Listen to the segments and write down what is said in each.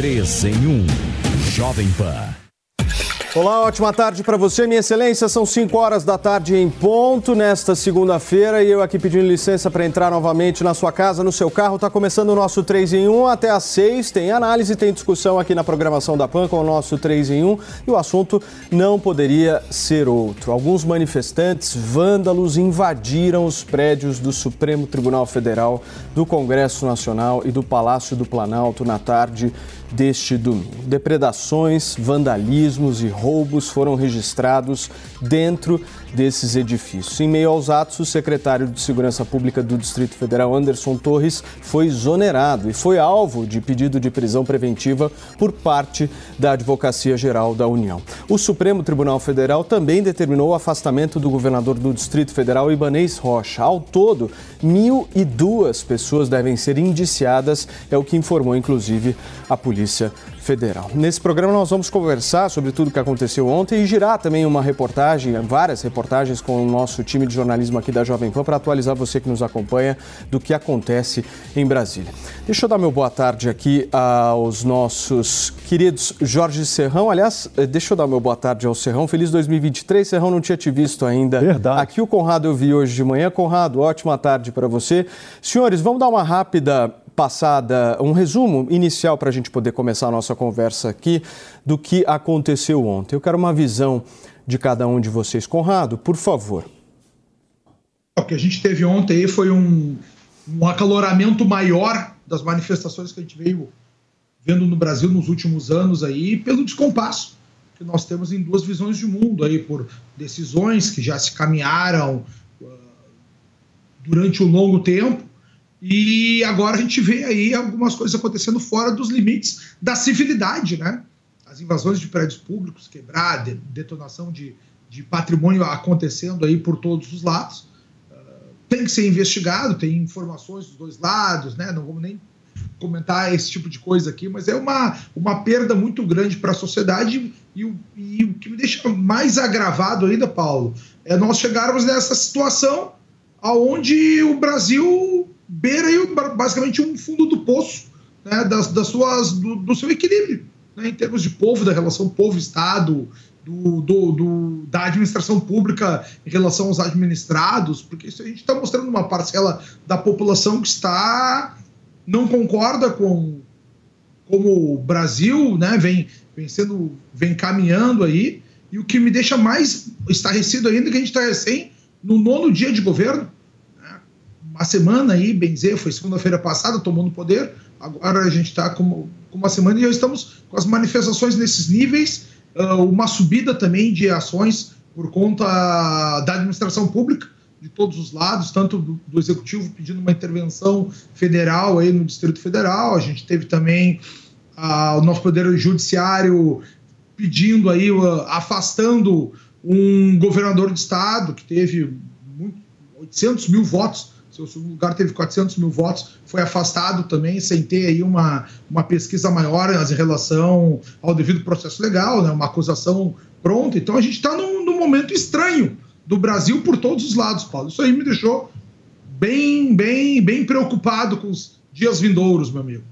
3 em 1. Jovem Pan. Olá, ótima tarde para você, minha excelência. São 5 horas da tarde em ponto nesta segunda-feira e eu aqui pedindo licença para entrar novamente na sua casa, no seu carro. Está começando o nosso 3 em 1 até às 6. Tem análise, tem discussão aqui na programação da PAN com o nosso 3 em 1 e o assunto não poderia ser outro. Alguns manifestantes vândalos invadiram os prédios do Supremo Tribunal Federal, do Congresso Nacional e do Palácio do Planalto na tarde deste domingo. Depredações, vandalismos e roubos foram registrados dentro desses edifícios. Em meio aos atos, o secretário de Segurança Pública do Distrito Federal, Anderson Torres, foi exonerado e foi alvo de pedido de prisão preventiva por parte da Advocacia Geral da União. O Supremo Tribunal Federal também determinou o afastamento do governador do Distrito Federal, Ibanês Rocha. Ao todo, 1.002 pessoas devem ser indiciadas, é o que informou, inclusive, a Polícia Federal. Nesse programa nós vamos conversar sobre tudo o que aconteceu ontem e girar também uma reportagem, várias reportagens com o nosso time de jornalismo aqui da Jovem Pan para atualizar você que nos acompanha do que acontece em Brasília. Deixa eu dar meu boa tarde aqui aos nossos queridos Jorge Serrão. Aliás, eh, deixa eu dar meu boa tarde ao Serrão. Feliz 2023. Serrão, não tinha te visto ainda. Verdade. Aqui o Conrado eu vi hoje de manhã. Conrado, ótima tarde para você. Senhores, vamos dar uma rápida passada, um resumo inicial para a gente poder começar a nossa conversa aqui do que aconteceu ontem. Eu quero uma visão de cada um de vocês. Conrado, por favor. O que a gente teve ontem foi um, um acaloramento maior das manifestações que a gente veio vendo no Brasil nos últimos anos aí, pelo descompasso que nós temos em duas visões de mundo aí, por decisões que já se caminharam uh, durante um longo tempo e agora a gente vê aí algumas coisas acontecendo fora dos limites da civilidade, né? As invasões de prédios públicos, quebrar, detonação de, de patrimônio acontecendo aí por todos os lados. Uh, tem que ser investigado, tem informações dos dois lados, né? Não vamos nem comentar esse tipo de coisa aqui, mas é uma, uma perda muito grande para a sociedade e, e, o que me deixa mais agravado ainda, Paulo, é nós chegarmos nessa situação aonde o Brasil beira aí, basicamente um fundo do poço né, das, das suas, do, do seu equilíbrio, né, em termos de povo, da relação povo-estado, do, do, do, da administração pública em relação aos administrados, porque isso a gente está mostrando uma parcela da população que está não concorda com como o Brasil né, vem, vem sendo vem caminhando aí e o que me deixa mais estarrecido ainda é que a gente está recém no nono dia de governo a semana aí, Benzer, foi segunda-feira passada, tomou no poder, agora a gente está com, com, uma semana e já estamos com as manifestações nesses níveis, uh, uma subida também de ações por conta da administração pública, de todos os lados, tanto do, do, executivo pedindo uma intervenção federal aí no Distrito Federal, a gente teve também uh, o nosso poder judiciário pedindo aí, uh, afastando um governador de estado que teve muito, 800 mil votos seu lugar teve 400 mil votos, foi afastado também, sem ter aí uma, uma pesquisa maior em relação ao devido processo legal, né, uma acusação pronta. Então a gente está num, num momento estranho do Brasil por todos os lados, Paulo. Isso aí me deixou bem, bem, bem preocupado com os dias vindouros, meu amigo.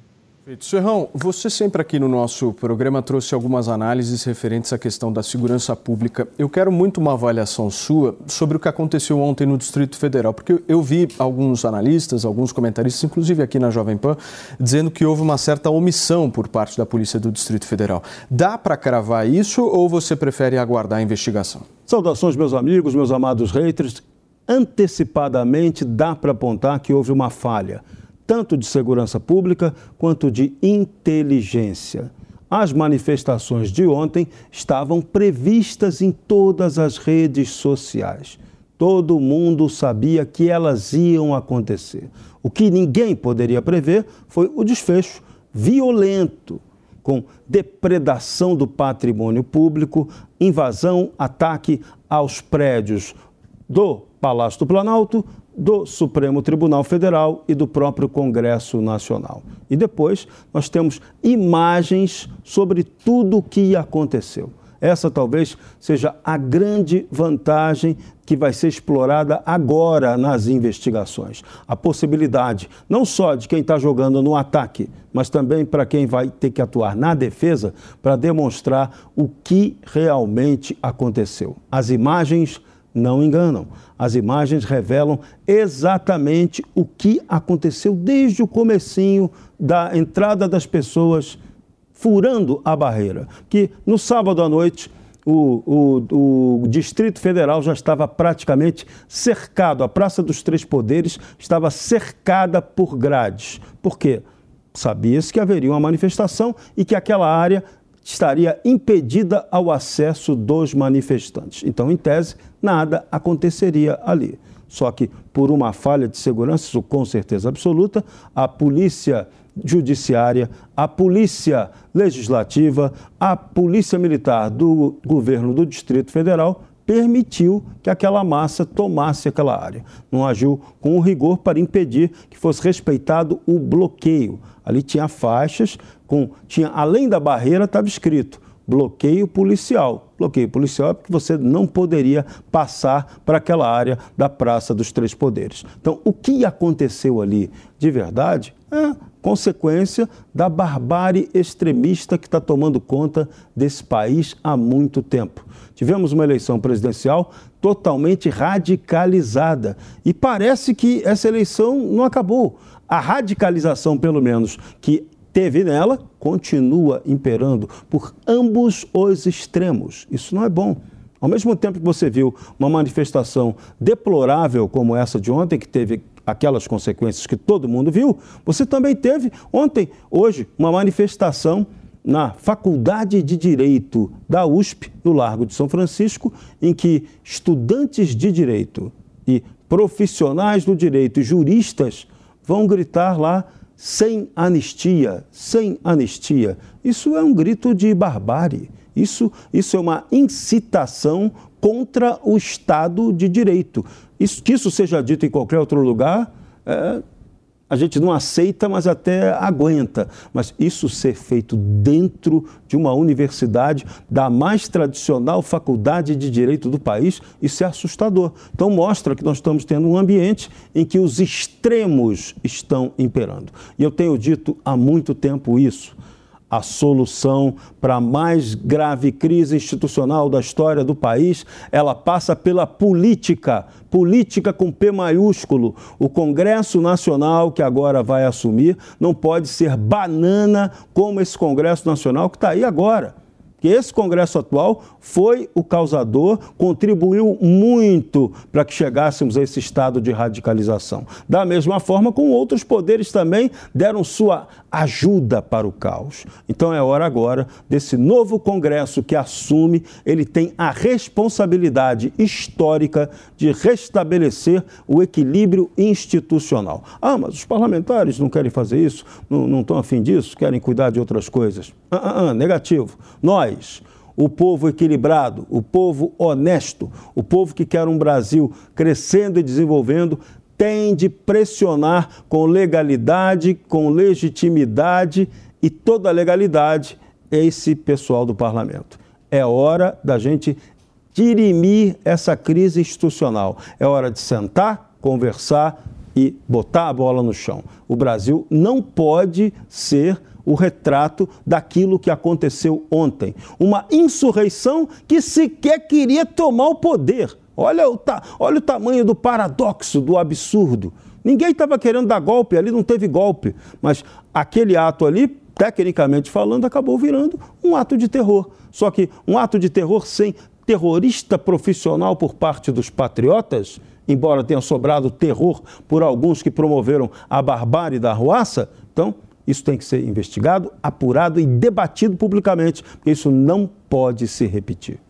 Perfeito. Serrão, você sempre aqui no nosso programa trouxe algumas análises referentes à questão da segurança pública. Eu quero muito uma avaliação sua sobre o que aconteceu ontem no Distrito Federal, porque eu vi alguns analistas, alguns comentaristas, inclusive aqui na Jovem Pan, dizendo que houve uma certa omissão por parte da Polícia do Distrito Federal. Dá para cravar isso ou você prefere aguardar a investigação? Saudações, meus amigos, meus amados haters. Antecipadamente dá para apontar que houve uma falha tanto de segurança pública quanto de inteligência. As manifestações de ontem estavam previstas em todas as redes sociais. Todo mundo sabia que elas iam acontecer. O que ninguém poderia prever foi o desfecho violento, com depredação do patrimônio público, invasão, ataque aos prédios do Palácio do Planalto, do Supremo Tribunal Federal e do próprio Congresso Nacional. E depois nós temos imagens sobre tudo o que aconteceu. Essa talvez seja a grande vantagem que vai ser explorada agora nas investigações. A possibilidade não só de quem está jogando no ataque, mas também para quem vai ter que atuar na defesa para demonstrar o que realmente aconteceu. As imagens não enganam. As imagens revelam exatamente o que aconteceu desde o comecinho da entrada das pessoas furando a barreira. Que no sábado à noite o, o, o, Distrito Federal já estava praticamente cercado, a Praça dos Três Poderes estava cercada por grades. Por quê? Sabia-se que haveria uma manifestação e que aquela área estaria impedida ao acesso dos manifestantes. Então, em tese, nada aconteceria ali. Só que, por uma falha de segurança, isso com certeza absoluta, a polícia judiciária, a polícia legislativa, a polícia militar do governo do Distrito Federal permitiu que aquela massa tomasse aquela área. Não agiu com rigor para impedir que fosse respeitado o bloqueio. Ali tinha faixas com tinha além da barreira estava escrito bloqueio policial. Bloqueio policial é porque você não poderia passar para aquela área da Praça dos Três Poderes. Então, o que aconteceu ali de verdade é consequência da barbárie extremista que está tomando conta desse país há muito tempo. Tivemos uma eleição presidencial totalmente radicalizada e parece que essa eleição não acabou. A radicalização, pelo menos, que teve nela, continua imperando por ambos os extremos. Isso não é bom. Ao mesmo tempo que você viu uma manifestação deplorável como essa de ontem, que teve aquelas consequências que todo mundo viu, você também teve ontem, hoje, uma manifestação na Faculdade de Direito da USP, no Largo de São Francisco, em que estudantes de direito e profissionais do direito e juristas vão gritar lá sem anistia, sem anistia. Isso é um grito de barbárie. Isso, isso é uma incitação contra o Estado de Direito. Isso, que isso seja dito em qualquer outro lugar, é, a gente não aceita, mas até aguenta. Mas isso ser feito dentro de uma universidade, da mais tradicional faculdade de direito do país, isso é assustador. Então mostra que nós estamos tendo um ambiente em que os extremos estão imperando. E eu tenho dito há muito tempo isso a solução para a mais grave crise institucional da história do país, ela passa pela política, política com P maiúsculo. O Congresso Nacional que agora vai assumir não pode ser banana como esse Congresso Nacional que está aí agora que esse Congresso atual foi o causador, contribuiu muito para que chegássemos a esse estado de radicalização. Da mesma forma, com outros poderes também deram sua ajuda para o caos. Então é hora agora desse novo Congresso que assume, ele tem a responsabilidade histórica de restabelecer o equilíbrio institucional. Ah, mas os parlamentares não querem fazer isso, não, não estão afim disso, querem cuidar de outras coisas. Ah, ah, ah, negativo. Nós, o povo equilibrado, o povo honesto, o povo que quer um Brasil crescendo e desenvolvendo, tem de pressionar com legalidade, com legitimidade e toda legalidade esse pessoal do parlamento. É hora da gente dirimir essa crise institucional. É hora de sentar, conversar e botar a bola no chão. O Brasil não pode ser o retrato daquilo que aconteceu ontem. Uma insurreição que sequer queria tomar o poder. Olha o, ta olha o tamanho do paradoxo, do absurdo. Ninguém estava querendo dar golpe, ali não teve golpe. Mas aquele ato ali, tecnicamente falando, acabou virando um ato de terror. Só que um ato de terror sem terrorista profissional por parte dos patriotas, embora tenha sobrado terror por alguns que promoveram a barbárie da ruaça, então isso tem que ser investigado, apurado e debatido publicamente, porque isso não pode se repetir.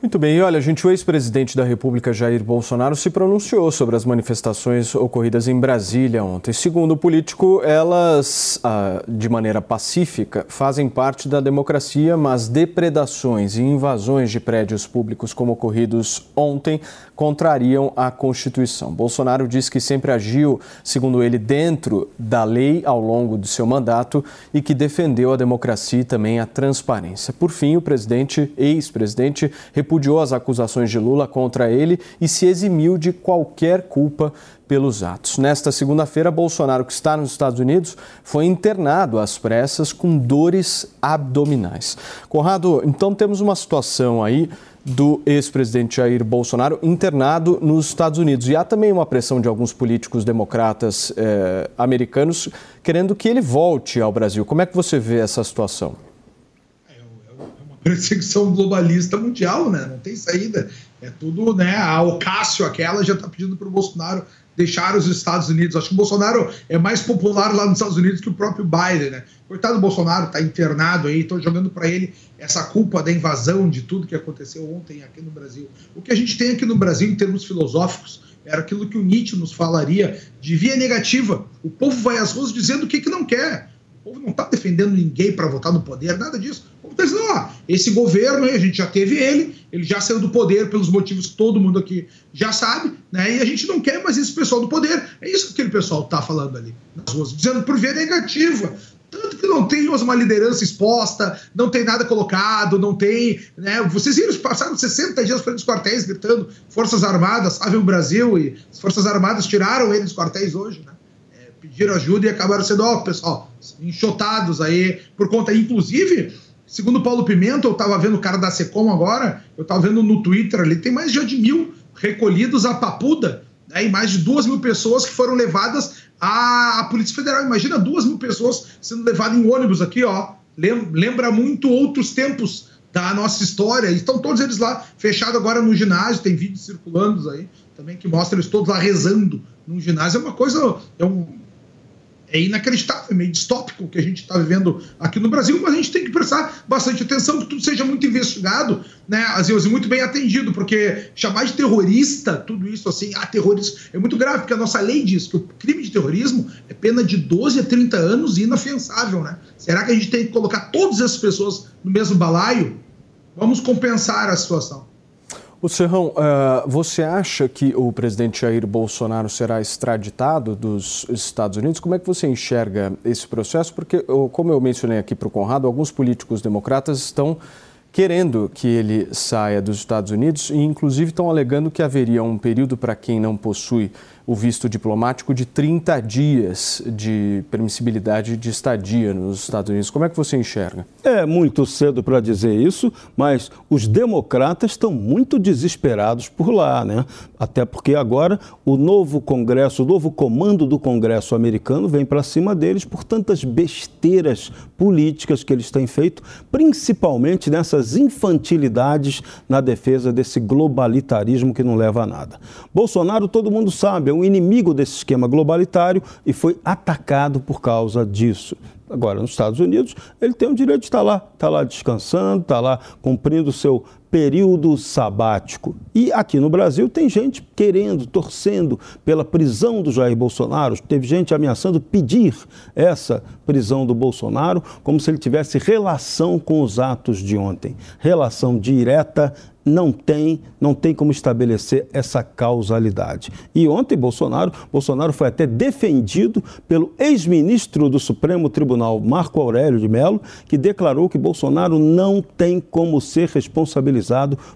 Muito bem, e olha, gente, o ex-presidente da República, Jair Bolsonaro, se pronunciou sobre as manifestações ocorridas em Brasília ontem. Segundo o político, elas, ah, de maneira pacífica, fazem parte da democracia, mas depredações e invasões de prédios públicos, como ocorridos ontem, contrariam a Constituição. Bolsonaro diz que sempre agiu, segundo ele, dentro da lei ao longo do seu mandato e que defendeu a democracia e também a transparência. Por fim, o presidente, ex-presidente, repudiou as acusações de Lula contra ele e se eximiu de qualquer culpa pelos atos. Nesta segunda-feira, Bolsonaro, que está nos Estados Unidos, foi internado às pressas com dores abdominais. Conrado, então temos uma situação aí do ex-presidente Jair Bolsonaro internado nos Estados Unidos. E há também uma pressão de alguns políticos democratas eh, americanos querendo que ele volte ao Brasil. Como é que você vê essa situação? Perseguição globalista mundial, né? Não tem saída. É tudo, né? A Ocasio, aquela, já está pedindo para o Bolsonaro deixar os Estados Unidos. Acho que o Bolsonaro é mais popular lá nos Estados Unidos que o próprio Biden, né? Coitado do Bolsonaro, está internado aí, estão jogando para ele essa culpa da invasão de tudo que aconteceu ontem aqui no Brasil. O que a gente tem aqui no Brasil, em termos filosóficos, era aquilo que o Nietzsche nos falaria de via negativa. O povo vai às ruas dizendo o que, que não quer. Povo não está defendendo ninguém para votar no poder, nada disso. O povo está dizendo, ó, esse governo a gente já teve ele, ele já saiu do poder pelos motivos que todo mundo aqui já sabe, né? E a gente não quer mais esse pessoal do poder. É isso que aquele pessoal está falando ali nas ruas, dizendo por via negativa. Tanto que não tem uma liderança exposta, não tem nada colocado, não tem. Né? Vocês viram, passaram 60 dias para os quartéis gritando Forças Armadas, salve o Brasil, e as Forças Armadas tiraram eles dos quartéis hoje, né? Pediram ajuda e acabaram sendo, ó, pessoal, enxotados aí, por conta, inclusive, segundo Paulo Pimenta, eu estava vendo o cara da Secom agora, eu estava vendo no Twitter ali, tem mais de mil recolhidos a Papuda, né, e mais de duas mil pessoas que foram levadas à, à Polícia Federal. Imagina duas mil pessoas sendo levadas em ônibus aqui, ó. Lembra muito outros tempos da nossa história. Estão todos eles lá, fechados agora no ginásio, tem vídeos circulando aí também que mostra eles todos lá rezando num ginásio. É uma coisa, é um, é inacreditável, é meio distópico o que a gente está vivendo aqui no Brasil, mas a gente tem que prestar bastante atenção que tudo seja muito investigado, né, às vezes muito bem atendido, porque chamar de terrorista, tudo isso assim, ah, terrorismo, é muito grave, porque a nossa lei diz que o crime de terrorismo é pena de 12 a 30 anos e inafiançável, né? Será que a gente tem que colocar todas essas pessoas no mesmo balaio? Vamos compensar a situação. O Serrão, uh, você acha que o presidente Jair Bolsonaro será extraditado dos Estados Unidos? Como é que você enxerga esse processo? Porque, como eu mencionei aqui para o Conrado, alguns políticos democratas estão querendo que ele saia dos Estados Unidos e, inclusive, estão alegando que haveria um período para quem não possui o visto diplomático de 30 dias de permissibilidade de estadia nos Estados Unidos. Como é que você enxerga? É muito cedo para dizer isso, mas os democratas estão muito desesperados por lá, né? Até porque agora o novo Congresso, o novo comando do Congresso americano vem para cima deles por tantas besteiras políticas que eles têm feito, principalmente nessas infantilidades na defesa desse globalitarismo que não leva a nada. Bolsonaro, todo mundo sabe, é um inimigo desse esquema globalitário e foi atacado por causa disso. Agora, nos Estados Unidos, ele tem o direito de estar lá, está lá descansando, está lá cumprindo o seu período sabático. E aqui no Brasil tem gente querendo, torcendo pela prisão do Jair Bolsonaro. Teve gente ameaçando pedir essa prisão do Bolsonaro, como se ele tivesse relação com os atos de ontem. Relação direta não tem, não tem como estabelecer essa causalidade. E ontem Bolsonaro, Bolsonaro foi até defendido pelo ex-ministro do Supremo Tribunal, Marco Aurélio de Mello, que declarou que Bolsonaro não tem como ser responsabilizado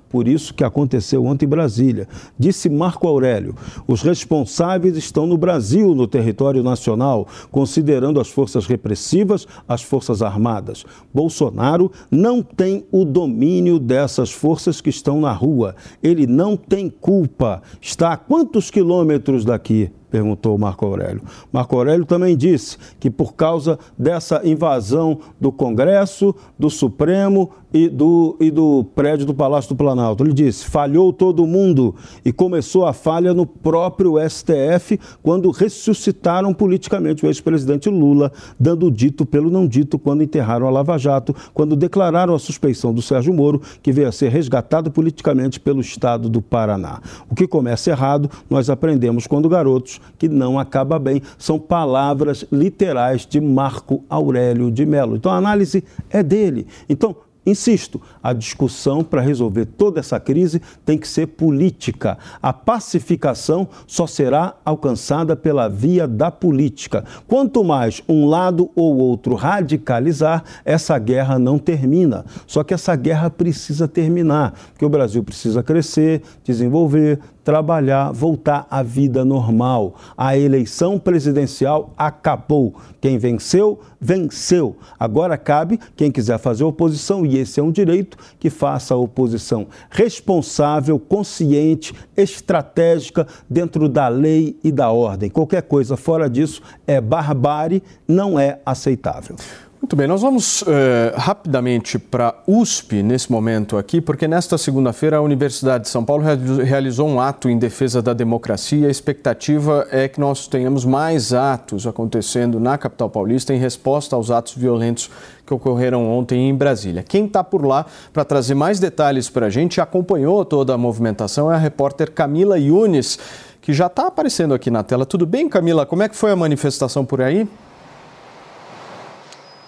por isso que aconteceu ontem em Brasília. Disse Marco Aurélio: "Os responsáveis estão no Brasil, no território nacional, considerando as forças repressivas, as forças armadas. Bolsonaro não tem o domínio dessas forças que estão na rua. Ele não tem culpa. Está a quantos quilômetros daqui? Perguntou Marco Aurélio. Marco Aurélio também disse que por causa dessa invasão do Congresso, do Supremo e do, e do prédio do Palácio do Planalto, ele disse: falhou todo mundo e começou a falha no próprio STF quando ressuscitaram politicamente o ex-presidente Lula, dando dito pelo não dito quando enterraram a Lava Jato, quando declararam a suspeição do Sérgio Moro, que veio a ser resgatado politicamente pelo Estado do Paraná. O que começa errado, nós aprendemos quando garotos que não acaba bem. São palavras literais de Marco Aurélio de Mello. Então a análise é dele. Então, Insisto, a discussão para resolver toda essa crise tem que ser política. A pacificação só será alcançada pela via da política. Quanto mais um lado ou outro radicalizar, essa guerra não termina. Só que essa guerra precisa terminar, porque o Brasil precisa crescer, desenvolver, trabalhar, voltar à vida normal. A eleição presidencial acabou. Quem venceu, venceu. Agora cabe quem quiser fazer oposição, e esse é um direito, que faça a oposição responsável, consciente, estratégica, dentro da lei e da ordem. Qualquer coisa fora disso é barbárie, não é aceitável. Muito bem, nós vamos eh, rapidamente para USP nesse momento aqui, porque nesta segunda-feira a Universidade de São Paulo realizou um ato em defesa da democracia. A expectativa é que nós tenhamos mais atos acontecendo na capital paulista em resposta aos atos violentos que ocorreram ontem em Brasília. Quem está por lá para trazer mais detalhes para a gente, acompanhou toda a movimentação, é a repórter Camila Yunes, que já está aparecendo aqui na tela. Tudo bem, Camila? Como é que foi a manifestação por aí?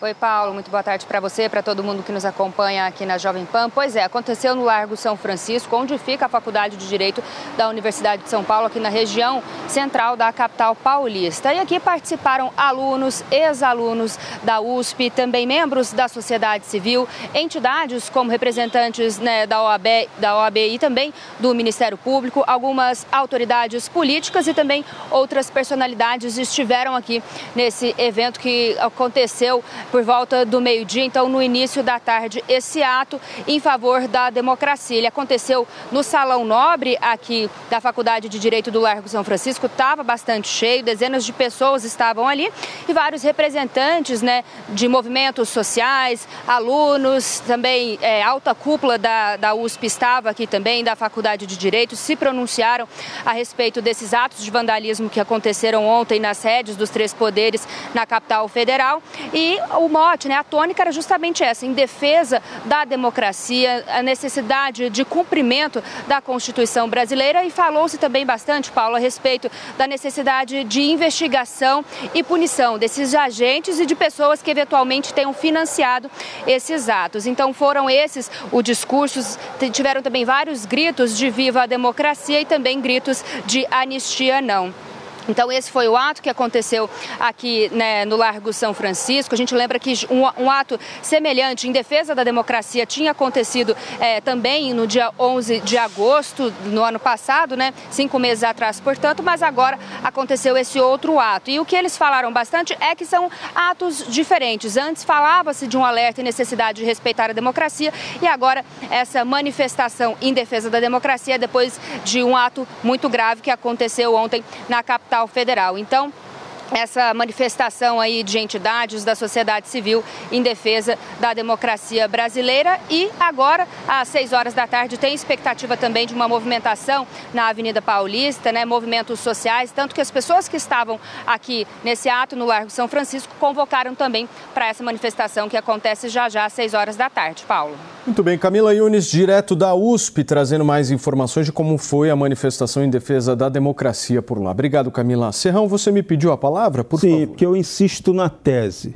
Oi, Paulo, muito boa tarde para você, para todo mundo que nos acompanha aqui na Jovem Pan. Pois é, aconteceu no Largo São Francisco, onde fica a Faculdade de Direito da Universidade de São Paulo, aqui na região central da capital paulista. E aqui participaram alunos, ex-alunos da USP, também membros da sociedade civil, entidades como representantes né, da, OAB, da OAB e também do Ministério Público, algumas autoridades políticas e também outras personalidades estiveram aqui nesse evento que aconteceu por volta do meio-dia, então no início da tarde, esse ato em favor da democracia. Ele aconteceu no Salão Nobre aqui da Faculdade de Direito do Largo São Francisco, estava bastante cheio, dezenas de pessoas estavam ali e vários representantes né, de movimentos sociais, alunos, também é, alta cúpula da, da USP estava aqui também, da Faculdade de Direito, se pronunciaram a respeito desses atos de vandalismo que aconteceram ontem nas sedes dos três poderes na capital federal. E o mote, né, a tônica era justamente essa, em defesa da democracia, a necessidade de cumprimento da Constituição brasileira e falou-se também bastante, Paulo, a respeito da necessidade de investigação e punição desses agentes e de pessoas que eventualmente tenham financiado esses atos. Então foram esses os discursos, tiveram também vários gritos de viva a democracia e também gritos de anistia não. Então, esse foi o ato que aconteceu aqui né, no Largo São Francisco. A gente lembra que um, um, ato semelhante em defesa da democracia tinha acontecido é, também no dia 11 de agosto, no ano passado, né, cinco meses atrás, portanto, mas agora aconteceu esse outro ato. E o que eles falaram bastante é que são atos diferentes. Antes falava-se de um alerta e necessidade de respeitar a democracia, e agora essa manifestação em defesa da democracia depois de um ato muito grave que aconteceu ontem na capital capital federal. Então, essa manifestação aí de entidades da sociedade civil em defesa da democracia brasileira e agora às 6 horas da tarde tem expectativa também de uma movimentação na Avenida Paulista, né, movimentos sociais, tanto que as pessoas que estavam aqui nesse ato no Largo São Francisco convocaram também para essa manifestação que acontece já já às 6 horas da tarde. Paulo. Muito bem, Camila Yunes, direto da USP, trazendo mais informações de como foi a manifestação em defesa da democracia por lá. Obrigado, Camila. Serrão, você me pediu a palavra? Palavra, por Sim, favor? porque eu insisto na tese.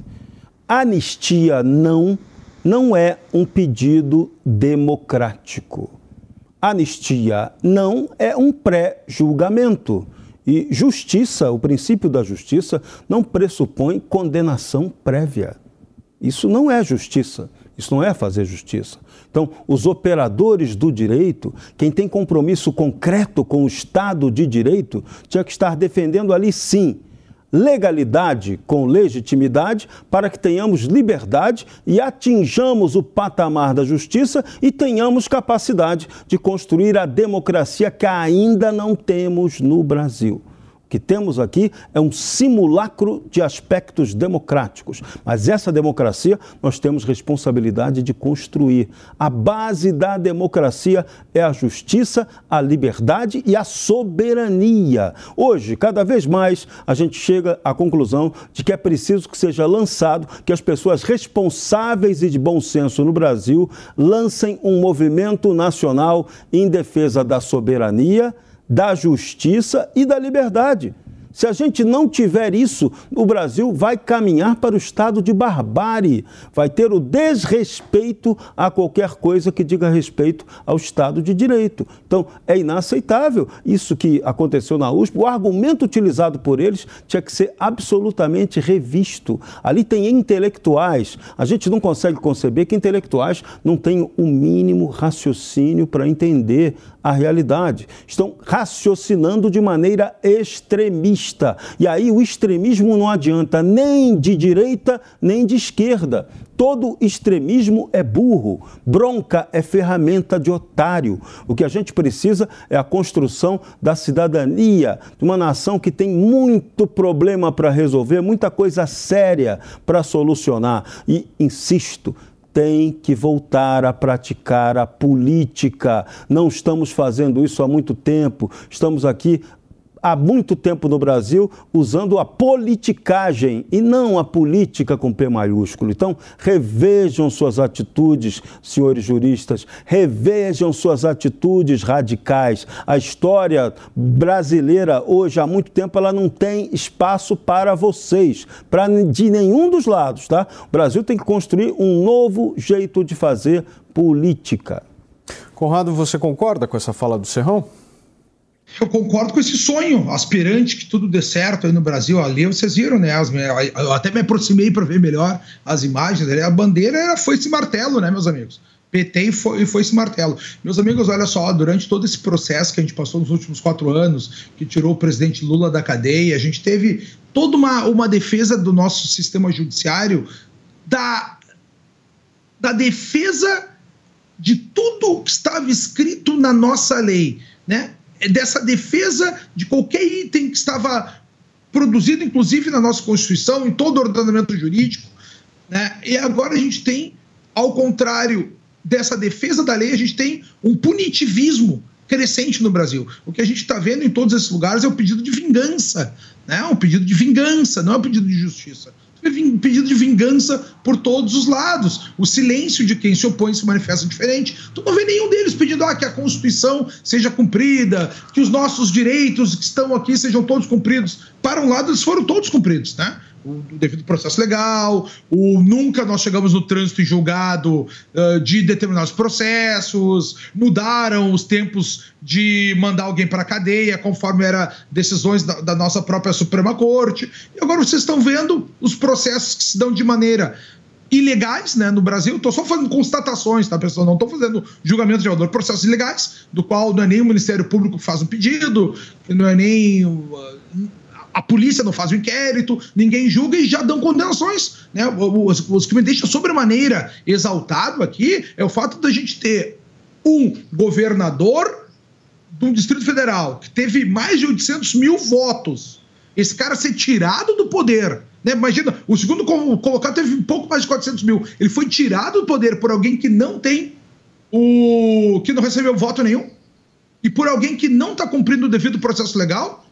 Anistia não, não é um pedido democrático. Anistia não é um pré-julgamento. E justiça, o princípio da justiça, não pressupõe condenação prévia. Isso não é justiça. Isso não é fazer justiça. Então, os operadores do direito, quem tem compromisso concreto com o Estado de Direito, tinha que estar defendendo ali sim legalidade com legitimidade para que tenhamos liberdade e atinjamos o patamar da justiça e tenhamos capacidade de construir a democracia que ainda não temos no Brasil. Que temos aqui é um simulacro de aspectos democráticos. Mas essa democracia nós temos responsabilidade de construir. A base da democracia é a justiça, a liberdade e a soberania. Hoje, cada vez mais, a gente chega à conclusão de que é preciso que seja lançado, que as pessoas responsáveis e de bom senso no Brasil lancem um movimento nacional em defesa da soberania da justiça e da liberdade. Se a gente não tiver isso, o Brasil vai caminhar para o estado de barbárie, vai ter o desrespeito a qualquer coisa que diga respeito ao Estado de Direito. Então, é inaceitável isso que aconteceu na USP. O argumento utilizado por eles tinha que ser absolutamente revisto. Ali tem intelectuais. A gente não consegue conceber que intelectuais não têm o mínimo raciocínio para entender a realidade. Estão raciocinando de maneira extremista. E aí o extremismo não adianta nem de direita nem de esquerda. Todo extremismo é burro, bronca é ferramenta de otário. O que a gente precisa é a construção da cidadania, de uma nação que tem muito problema para resolver, muita coisa séria para solucionar. E, insisto, tem que voltar a praticar a política. Não estamos fazendo isso há muito tempo. Estamos aqui há muito tempo no Brasil usando a politicagem e não a política com P maiúsculo. Então, revejam suas atitudes, senhores juristas, revejam suas atitudes radicais. A história brasileira hoje há muito tempo ela não tem espaço para vocês, para de nenhum dos lados, tá? O Brasil tem que construir um novo jeito de fazer política. Conrado, você concorda com essa fala do Serrão? Eu concordo com esse sonho aspirante que tudo dê certo aí no Brasil. Ali vocês viram, né? As, eu até me aproximei para ver melhor as imagens. A bandeira foi esse martelo, né, meus amigos? PT e foi, foi esse martelo. Meus amigos, olha só, durante todo esse processo que a gente passou nos últimos quatro anos, que tirou o presidente Lula da cadeia, a gente teve toda uma, uma defesa do nosso sistema judiciário da, da defesa de tudo que estava escrito na nossa lei, né? É dessa defesa de qualquer item que estava produzido, inclusive na nossa Constituição, em todo o ordenamento jurídico. Né? E agora a gente tem, ao contrário dessa defesa da lei, a gente tem um punitivismo crescente no Brasil. O que a gente está vendo em todos esses lugares é o pedido de vingança, né? um pedido de vingança, não é um pedido de justiça pedido de vingança por todos os lados. O silêncio de quem se opõe se manifesta diferente. Tu não vê nenhum deles pedindo ah, que a Constituição seja cumprida, que os nossos direitos que estão aqui sejam todos cumpridos. Para um lado, eles foram todos cumpridos, né? O devido processo legal, o nunca nós chegamos no trânsito em julgado uh, de determinados processos, mudaram os tempos de mandar alguém para a cadeia, conforme eram decisões da, da, nossa própria Suprema Corte. E agora vocês estão vendo os processos que se dão de maneira ilegais né, no Brasil. Estou só fazendo constatações, tá, pessoal? Não estou fazendo julgamento de valor. Processos ilegais, do qual não é nem o Ministério Público que faz um pedido, não é nem. Uh, a polícia não faz o inquérito, ninguém julga e já dão condenações. Né? Os, os que me deixa sobremaneira exaltado aqui é o fato da gente ter um governador de um Distrito Federal que teve mais de 800 mil votos, esse cara ser tirado do poder. Né? Imagina, o segundo colocado teve um pouco mais de 400 mil. Ele foi tirado do poder por alguém que não tem o. que não recebeu voto nenhum. E por alguém que não está cumprindo o devido processo legal,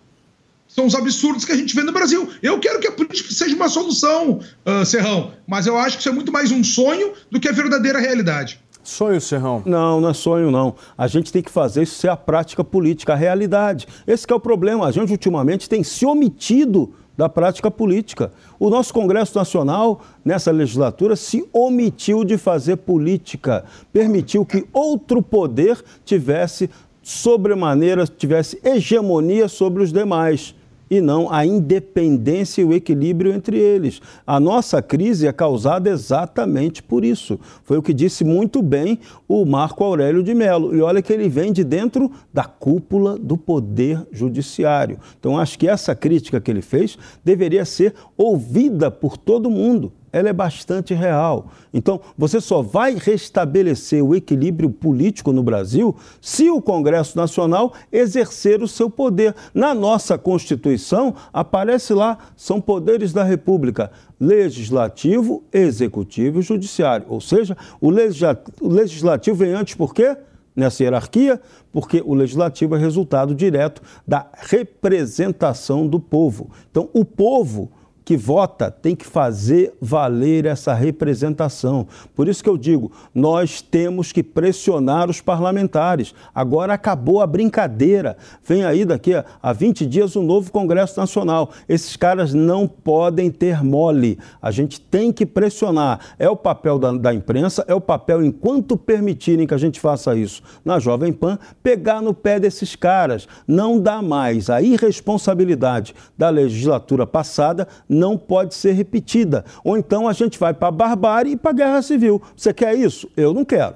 são os absurdos que a gente vê no Brasil. Eu quero que a política seja uma solução, uh, Serrão, mas eu acho que isso é muito mais um sonho do que a verdadeira realidade. Sonho, Serrão? Não, não é sonho, não. A gente tem que fazer isso ser a prática política, a realidade. Esse é o problema. A gente, ultimamente, tem se omitido da prática política. O nosso Congresso Nacional, nessa legislatura, se omitiu de fazer política, permitiu que outro poder tivesse sobremaneira, tivesse hegemonia sobre os demais e não a independência e o equilíbrio entre eles. A nossa crise é causada exatamente por isso. Foi o que disse muito bem o Marco Aurélio de Mello. E olha que ele vem de dentro da cúpula do poder judiciário. Então acho que essa crítica que ele fez deveria ser ouvida por todo mundo. Ela é bastante real. Então, você só vai restabelecer o equilíbrio político no Brasil se o Congresso Nacional exercer o seu poder. Na nossa Constituição, aparece lá, são poderes da República legislativo, executivo e judiciário. Ou seja, o legislativo vem antes por quê? Nessa hierarquia, porque o legislativo é resultado direto da representação do povo. Então, o povo que vota tem que fazer valer essa representação. Por isso que eu digo, nós temos que pressionar os parlamentares. Agora acabou a brincadeira. Vem aí daqui a 20 dias um novo Congresso Nacional. Esses caras não podem ter mole. A gente tem que pressionar. É o papel da, da imprensa, é o papel, enquanto permitirem que a gente faça isso na Jovem Pan, pegar no pé desses caras. Não dá mais. A irresponsabilidade da legislatura passada não pode ser repetida. Ou então a gente vai para a barbárie e para a guerra civil. Você quer isso? Eu não quero.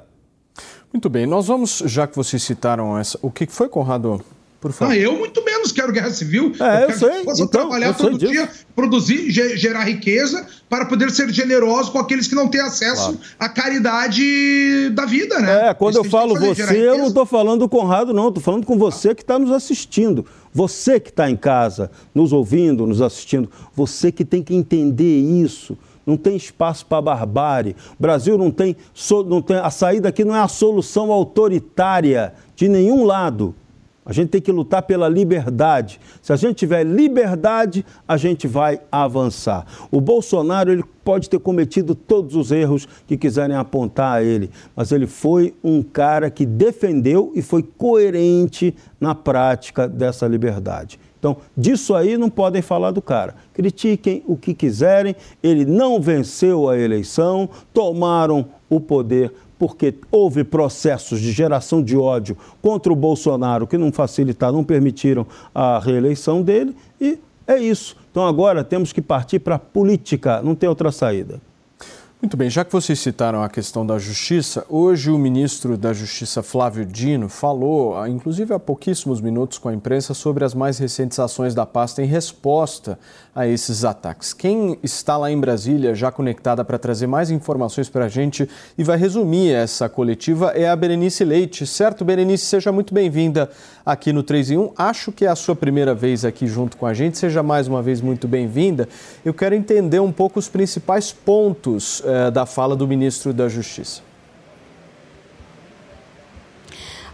Muito bem, nós vamos, já que vocês citaram essa, o que foi, Conrado? Por favor. Ah, eu muito menos quero guerra civil. É, eu, eu sei. Possa então, trabalhar todo disso. dia, produzir, gerar riqueza para poder ser generoso com aqueles que não têm acesso claro. à caridade da vida, né? É, quando Isso eu falo fazer, você, eu não estou falando do Conrado, não. Estou falando com você que está nos assistindo. Você que está em casa, nos ouvindo, nos assistindo, você que tem que entender isso. Não tem espaço para barbárie. O Brasil não tem, não tem. A saída aqui não é a solução autoritária de nenhum lado. A gente tem que lutar pela liberdade. Se a gente tiver liberdade, a gente vai avançar. O Bolsonaro ele pode ter cometido todos os erros que quiserem apontar a ele, mas ele foi um cara que defendeu e foi coerente na prática dessa liberdade. Então, disso aí não podem falar do cara. Critiquem o que quiserem, ele não venceu a eleição, tomaram o poder porque houve processos de geração de ódio contra o Bolsonaro que não facilitaram, não permitiram a reeleição dele e é isso. Então agora temos que partir para a política, não tem outra saída. Muito bem, já que vocês citaram a questão da justiça, hoje o ministro da Justiça Flávio Dino falou, ah, inclusive há pouquíssimos minutos com a imprensa, sobre as mais recentes ações da pasta em resposta a esses ataques. Quem está lá em Brasília, já conectada para trazer mais informações para a gente e vai resumir essa coletiva, é a Berenice Leite. Certo, Berenice, seja muito bem-vinda aqui no 3 em 1. Acho que é a sua primeira vez aqui junto com a gente, seja mais uma vez muito bem-vinda. Eu quero entender um pouco os principais pontos eh, da fala do ministro da Justiça.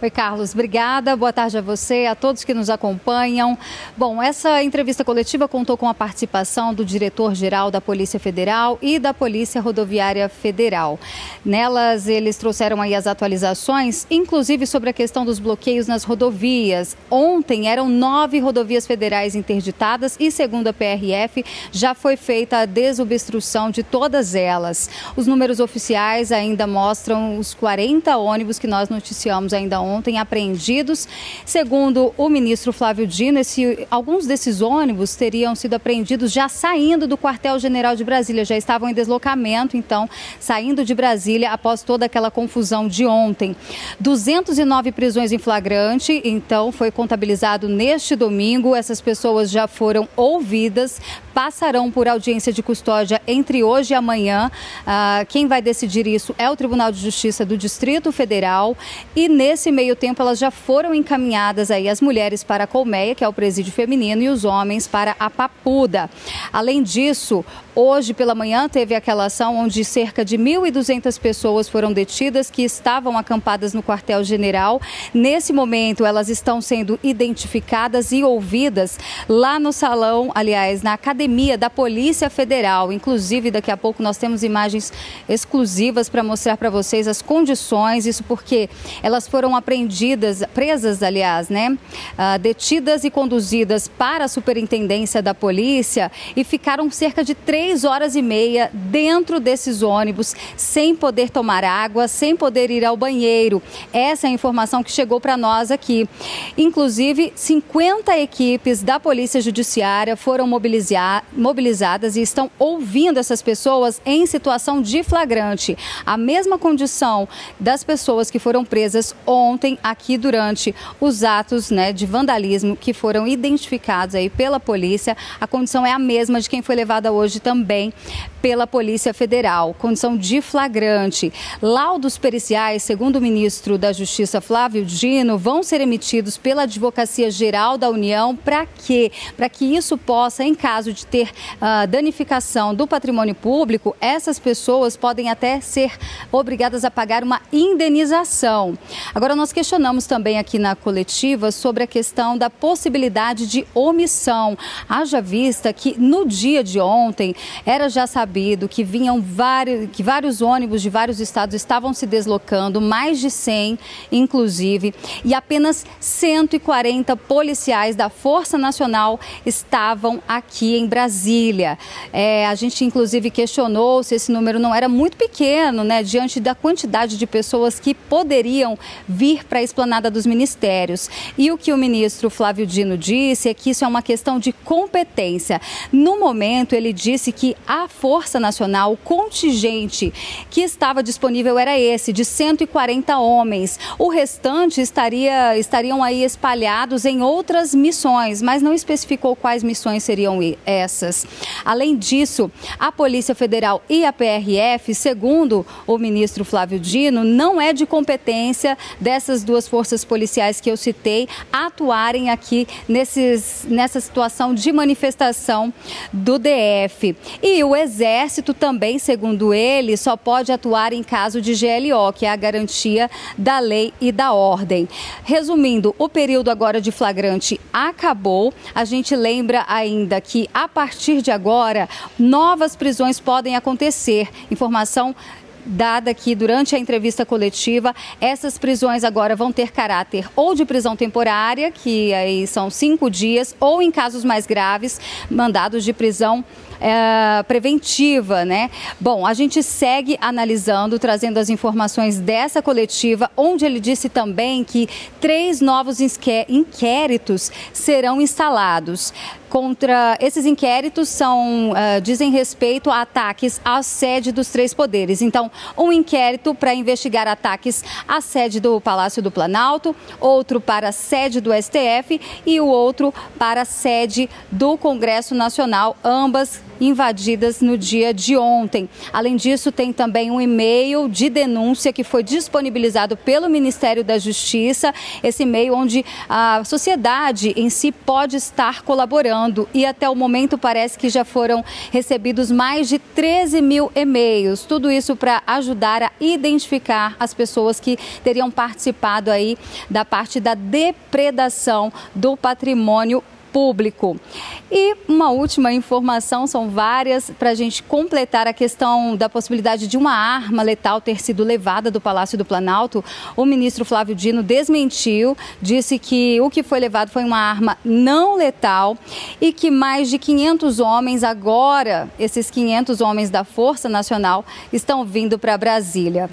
Oi, Carlos, obrigada. Boa tarde a você, a todos que nos acompanham. Bom, essa entrevista coletiva contou com a participação do diretor-geral da Polícia Federal e da Polícia Rodoviária Federal. Nelas, eles trouxeram aí as atualizações, inclusive sobre a questão dos bloqueios nas rodovias. Ontem eram nove rodovias federais interditadas e, segundo a PRF, já foi feita a desobstrução de todas elas. Os números oficiais ainda mostram os 40 ônibus que nós noticiamos ainda ontem apreendidos. Segundo o ministro Flávio Dino, esse, alguns desses ônibus teriam sido apreendidos já saindo do quartel-general de Brasília, já estavam em deslocamento, então, saindo de Brasília após toda aquela confusão de ontem. 209 prisões em flagrante, então, foi contabilizado neste domingo. Essas pessoas já foram ouvidas, passarão por audiência de custódia entre hoje e amanhã. Ah, quem vai decidir isso é o Tribunal de Justiça do Distrito Federal e nesse meio tempo, elas já foram encaminhadas aí as mulheres para a Colmeia, que é o presídio feminino, e os homens para a Papuda. Além disso, Hoje pela manhã teve aquela ação onde cerca de 1.200 pessoas foram detidas que estavam acampadas no quartel-general. Nesse momento, elas estão sendo identificadas e ouvidas lá no salão, aliás, na academia da Polícia Federal. Inclusive, daqui a pouco nós temos imagens exclusivas para mostrar para vocês as condições, isso porque elas foram apreendidas, presas, aliás, né? Uh, detidas e conduzidas para a superintendência da polícia e ficaram cerca de três três horas e meia dentro desses ônibus, sem poder tomar água, sem poder ir ao banheiro. Essa é a informação que chegou para nós aqui. Inclusive, 50 equipes da Polícia Judiciária foram mobilizadas e estão ouvindo essas pessoas em situação de flagrante. A mesma condição das pessoas que foram presas ontem aqui durante os atos né, de vandalismo que foram identificados aí pela polícia. A condição é a mesma de quem foi levada hoje também pela Polícia Federal. Condição de flagrante. Laudos periciais, segundo o ministro da Justiça Flávio Dino, vão ser emitidos pela Advocacia Geral da União para quê? Para que isso possa, em caso de ter uh, danificação do patrimônio público, essas pessoas podem até ser obrigadas a pagar uma indenização. Agora, nós questionamos também aqui na coletiva sobre a questão da possibilidade de omissão. Haja vista que no dia de ontem era já sabido que vinham vários, que vários ônibus de vários estados estavam se deslocando, mais de 100 inclusive, e apenas 140 policiais da Força Nacional estavam aqui em Brasília. É, a gente inclusive questionou se esse número não era muito pequeno, né, diante da quantidade de pessoas que poderiam vir para a esplanada dos ministérios. E o que o ministro Flávio Dino disse é que isso é uma questão de competência. No momento, ele disse que a Força Nacional, o contingente que estava disponível era esse, de 140 homens. O restante estaria, estariam aí espalhados em outras missões, mas não especificou quais missões seriam essas. Além disso, a Polícia Federal e a PRF, segundo o ministro Flávio Dino, não é de competência dessas duas forças policiais que eu citei atuarem aqui nesses, nessa situação de manifestação do DF. E o Exército também, segundo ele, só pode atuar em caso de GLO, que é a garantia da lei e da ordem. Resumindo, o período agora de flagrante acabou. A gente lembra ainda que a partir de agora, novas prisões podem acontecer. Informação dada aqui durante a entrevista coletiva, essas prisões agora vão ter caráter ou de prisão temporária, que aí são cinco dias, ou em casos mais graves, mandados de prisão é, preventiva, né? Bom, a gente segue analisando, trazendo as informações dessa coletiva, onde ele disse também que três novos inquéritos serão instalados contra esses inquéritos são uh, dizem respeito a ataques à sede dos três poderes. Então, um inquérito para investigar ataques à sede do Palácio do Planalto, outro para a sede do STF e o outro para a sede do Congresso Nacional, ambas invadidas no dia de ontem. Além disso, tem também um e-mail de denúncia que foi disponibilizado pelo Ministério da Justiça, esse e-mail onde a sociedade em si pode estar colaborando e até o momento parece que já foram recebidos mais de 13 mil e-mails. Tudo isso para ajudar a identificar as pessoas que teriam participado aí da parte da depredação do patrimônio público. E uma última informação, são várias, para a gente completar a questão da possibilidade de uma arma letal ter sido levada do Palácio do Planalto. O ministro Flávio Dino desmentiu, disse que o que foi levado foi uma arma não letal e que mais de 500 homens, agora, esses 500 homens da Força Nacional, estão vindo para Brasília.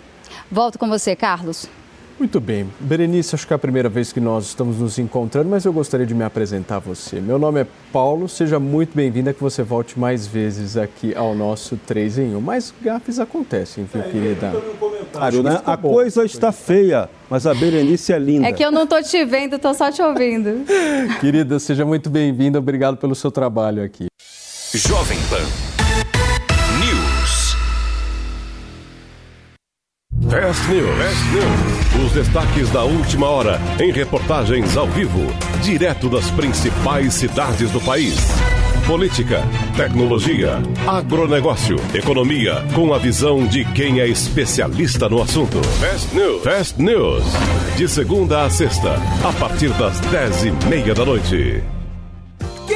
Volto com você, Carlos. Muito bem. Berenice, acho que é a primeira vez que nós estamos nos encontrando, mas eu gostaria de me apresentar a você. Meu nome é Paulo, seja muito bem-vinda, que você volte mais vezes aqui ao nosso 3 em 1. Mas gafes acontecem, viu, é, querida? Um né? A bom. coisa está feia, mas a Berenice é linda. É que eu não estou te vendo, estou só te ouvindo. querida, seja muito bem-vinda, obrigado pelo seu trabalho aqui. Jovem Pan Fast News. Fast News. Os destaques da última hora em reportagens ao vivo, direto das principais cidades do país. Política, tecnologia, agronegócio, economia, com a visão de quem é especialista no assunto. Fast News. Fast News. De segunda a sexta, a partir das dez e meia da noite.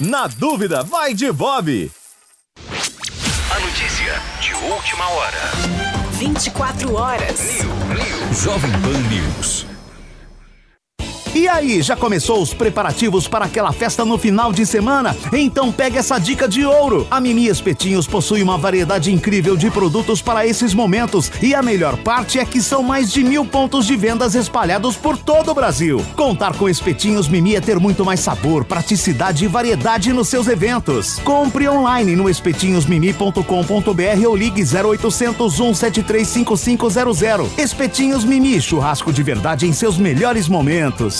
na dúvida, vai de Bob. A notícia de última hora. 24 horas. Jovem Pan News. E aí, já começou os preparativos para aquela festa no final de semana? Então pegue essa dica de ouro. A Mimi Espetinhos possui uma variedade incrível de produtos para esses momentos e a melhor parte é que são mais de mil pontos de vendas espalhados por todo o Brasil. Contar com Espetinhos Mimi é ter muito mais sabor, praticidade e variedade nos seus eventos. Compre online no espetinhosmimi.com.br ou ligue 0800 173 5500. Espetinhos Mimi, churrasco de verdade em seus melhores momentos.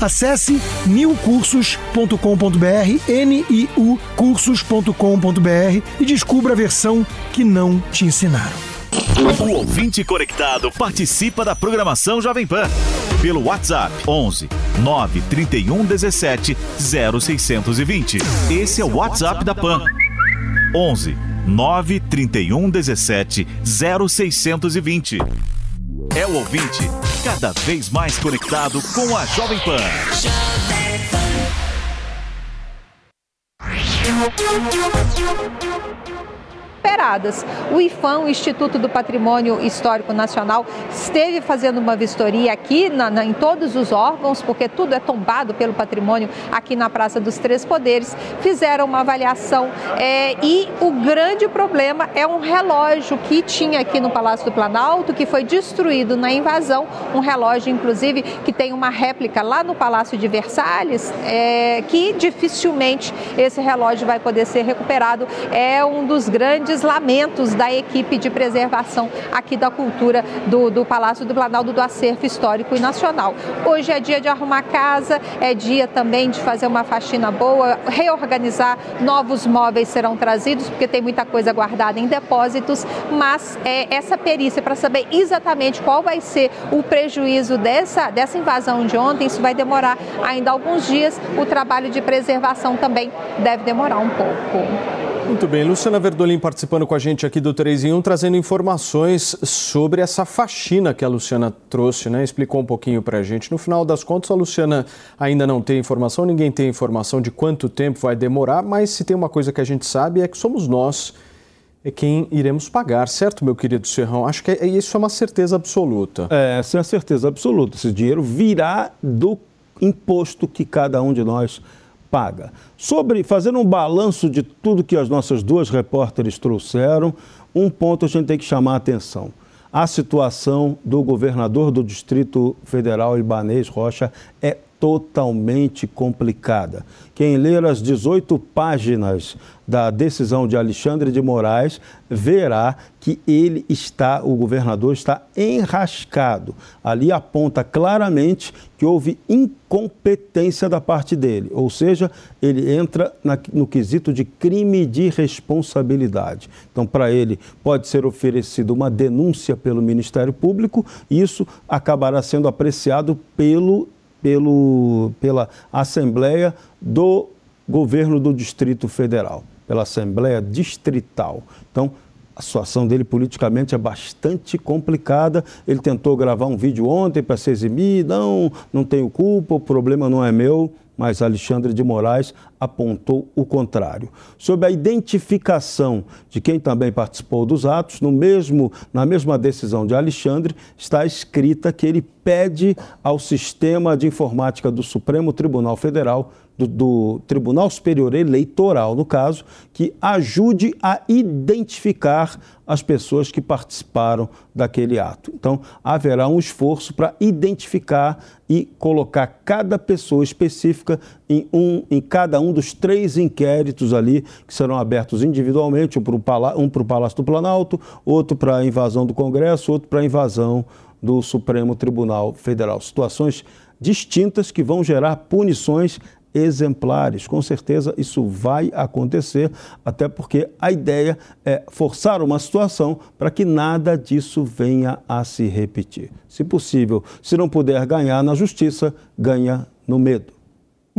Acesse niucursos.com.br, N-I-U cursos.com.br e descubra a versão que não te ensinaram. O ouvinte conectado participa da programação Jovem Pan pelo WhatsApp 11 931 17 0620. Esse é o WhatsApp da Pan. 11 931 17 0620. É o ouvinte cada vez mais conectado com a Jovem Pan. O IFAM, o Instituto do Patrimônio Histórico Nacional, esteve fazendo uma vistoria aqui na, na, em todos os órgãos, porque tudo é tombado pelo patrimônio aqui na Praça dos Três Poderes. Fizeram uma avaliação é, e o grande problema é um relógio que tinha aqui no Palácio do Planalto, que foi destruído na invasão. Um relógio, inclusive, que tem uma réplica lá no Palácio de Versalhes, é, que dificilmente esse relógio vai poder ser recuperado. É um dos grandes lamentos da equipe de preservação aqui da cultura do, do Palácio do Planalto do Acervo Histórico e Nacional. Hoje é dia de arrumar casa, é dia também de fazer uma faxina boa, reorganizar, novos móveis serão trazidos, porque tem muita coisa guardada em depósitos, mas é, essa perícia para saber exatamente qual vai ser o prejuízo dessa, dessa invasão de ontem, isso vai demorar ainda alguns dias. O trabalho de preservação também deve demorar um pouco. Muito bem, Luciana Verdolim participando com a gente aqui do 3 em 1, trazendo informações sobre essa faxina que a Luciana trouxe, né? Explicou um pouquinho para a gente. No final das contas, a Luciana ainda não tem informação, ninguém tem informação de quanto tempo vai demorar, mas se tem uma coisa que a gente sabe é que somos nós é quem iremos pagar, certo, meu querido Serrão? Acho que é, isso é uma certeza absoluta. É, essa é a certeza absoluta. Esse dinheiro virá do imposto que cada um de nós. Sobre fazer um balanço de tudo que as nossas duas repórteres trouxeram, um ponto a gente tem que chamar a atenção. A situação do governador do Distrito Federal, Ibanês Rocha, é totalmente complicada. Quem ler as 18 páginas da decisão de Alexandre de Moraes verá que ele está, o governador está enrascado. Ali aponta claramente que houve incompetência da parte dele, ou seja, ele entra na, no quesito de crime de responsabilidade. Então, para ele, pode ser oferecida uma denúncia pelo Ministério Público e isso acabará sendo apreciado pelo pelo, pela Assembleia do Governo do Distrito Federal, pela Assembleia Distrital. Então, a situação dele politicamente é bastante complicada. Ele tentou gravar um vídeo ontem para se eximir. Não, não tenho culpa, o problema não é meu mas Alexandre de Moraes apontou o contrário. Sobre a identificação de quem também participou dos atos, no mesmo, na mesma decisão de Alexandre, está escrita que ele pede ao sistema de informática do Supremo Tribunal Federal do, do, Tribunal Superior Eleitoral, no caso, que ajude a identificar as pessoas que participaram daquele ato. Então, haverá um esforço para identificar e colocar cada pessoa específica em, um, em cada um dos três inquéritos ali, que serão abertos individualmente, um para o um Palácio do Planalto, outro para a invasão do Congresso, outro para a invasão do Supremo Tribunal Federal. Situações distintas que vão gerar punições exemplares. Com certeza isso vai acontecer, até porque a ideia é forçar uma situação para que nada disso venha a se repetir. Se possível, se não puder ganhar na justiça, ganha no medo.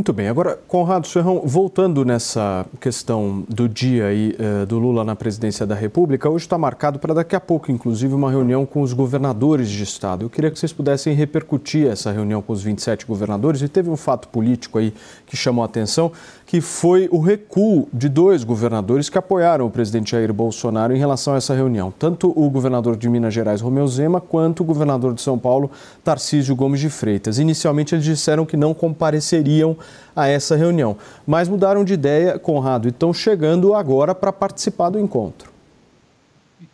Muito bem. Agora, Conrado Serrão, voltando nessa questão do dia aí, eh, do Lula na presidência da República, hoje está marcado para daqui a pouco, inclusive, uma reunião com os governadores de Estado. Eu queria que vocês pudessem repercutir essa reunião com os 27 governadores e teve um fato político aí que chamou a atenção, que foi o recuo de dois governadores que apoiaram o presidente Jair Bolsonaro em relação a essa reunião. Tanto o governador de Minas Gerais, Romeu Zema, quanto o governador de São Paulo, Tarcísio Gomes de Freitas. Inicialmente, eles disseram que não compareceriam a essa reunião, mas mudaram de ideia, Conrado, e estão chegando agora para participar do encontro.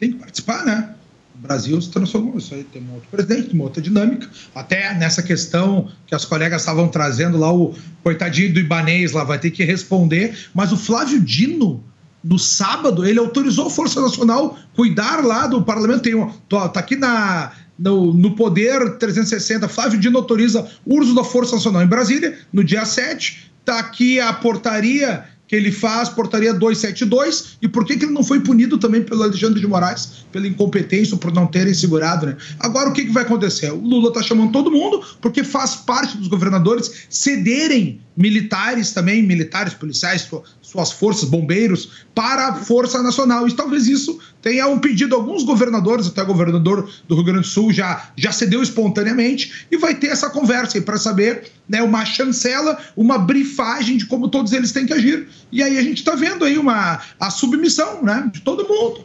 Tem que participar, né? O Brasil se transformou, isso aí tem um outro presidente, uma outra dinâmica. Até nessa questão que as colegas estavam trazendo lá, o coitadinho do Ibanês lá vai ter que responder, mas o Flávio Dino, no sábado, ele autorizou a Força Nacional cuidar lá do parlamento. Tem um, tá aqui na, no, no, Poder 360, Flávio Dino autoriza o uso da Força Nacional em Brasília, no dia 7. Está aqui a portaria que ele faz, portaria 272, e por que, que ele não foi punido também pelo Alexandre de Moraes, pela incompetência, por não terem segurado, né? Agora, o que, que vai acontecer? O Lula está chamando todo mundo, porque faz parte dos governadores cederem militares também, militares, policiais, suas forças, bombeiros, para a Força Nacional. E talvez isso tenha um pedido, alguns governadores, até o governador do Rio Grande do Sul já, já cedeu espontaneamente, e vai ter essa conversa para saber né, uma chancela, uma brifagem de como todos eles têm que agir. E aí a gente está vendo aí uma, a submissão né, de todo mundo.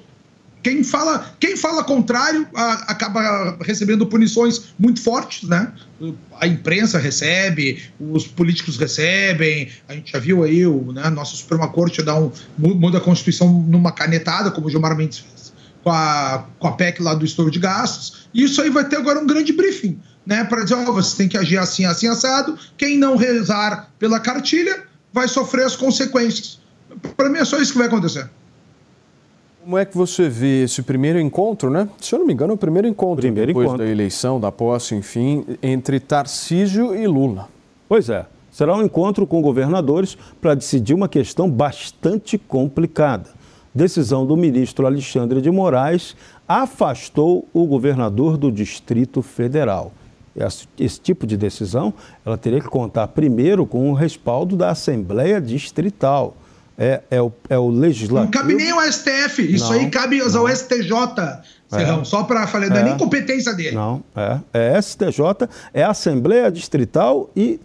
Quem fala, quem fala contrário a, acaba recebendo punições muito fortes, né? A imprensa recebe, os políticos recebem. A gente já viu aí o né, nossa Suprema Corte dar um muda a Constituição numa canetada, como o Gilmar Mendes fez com a, com a PEC lá do estouro de gastos. E isso aí vai ter agora um grande briefing, né? Para dizer, ó, oh, você tem que agir assim, assim, assado. Quem não rezar pela cartilha vai sofrer as consequências. Para mim é só isso que vai acontecer. Como é que você vê esse primeiro encontro, né? Se eu não me engano, é o primeiro encontro primeiro depois encontro. da eleição, da posse, enfim, entre Tarcísio e Lula. Pois é. Será um encontro com governadores para decidir uma questão bastante complicada. Decisão do ministro Alexandre de Moraes afastou o governador do Distrito Federal. Esse, esse tipo de decisão ela teria que contar primeiro com o respaldo da Assembleia Distrital é, é, o, é o legislativo. Não cabe nem ao STF, isso não, aí cabe não. ao STJ, Serrão, é. só para falar, não é, é nem competência dele. Não, é, é STJ, é Assembleia Distrital e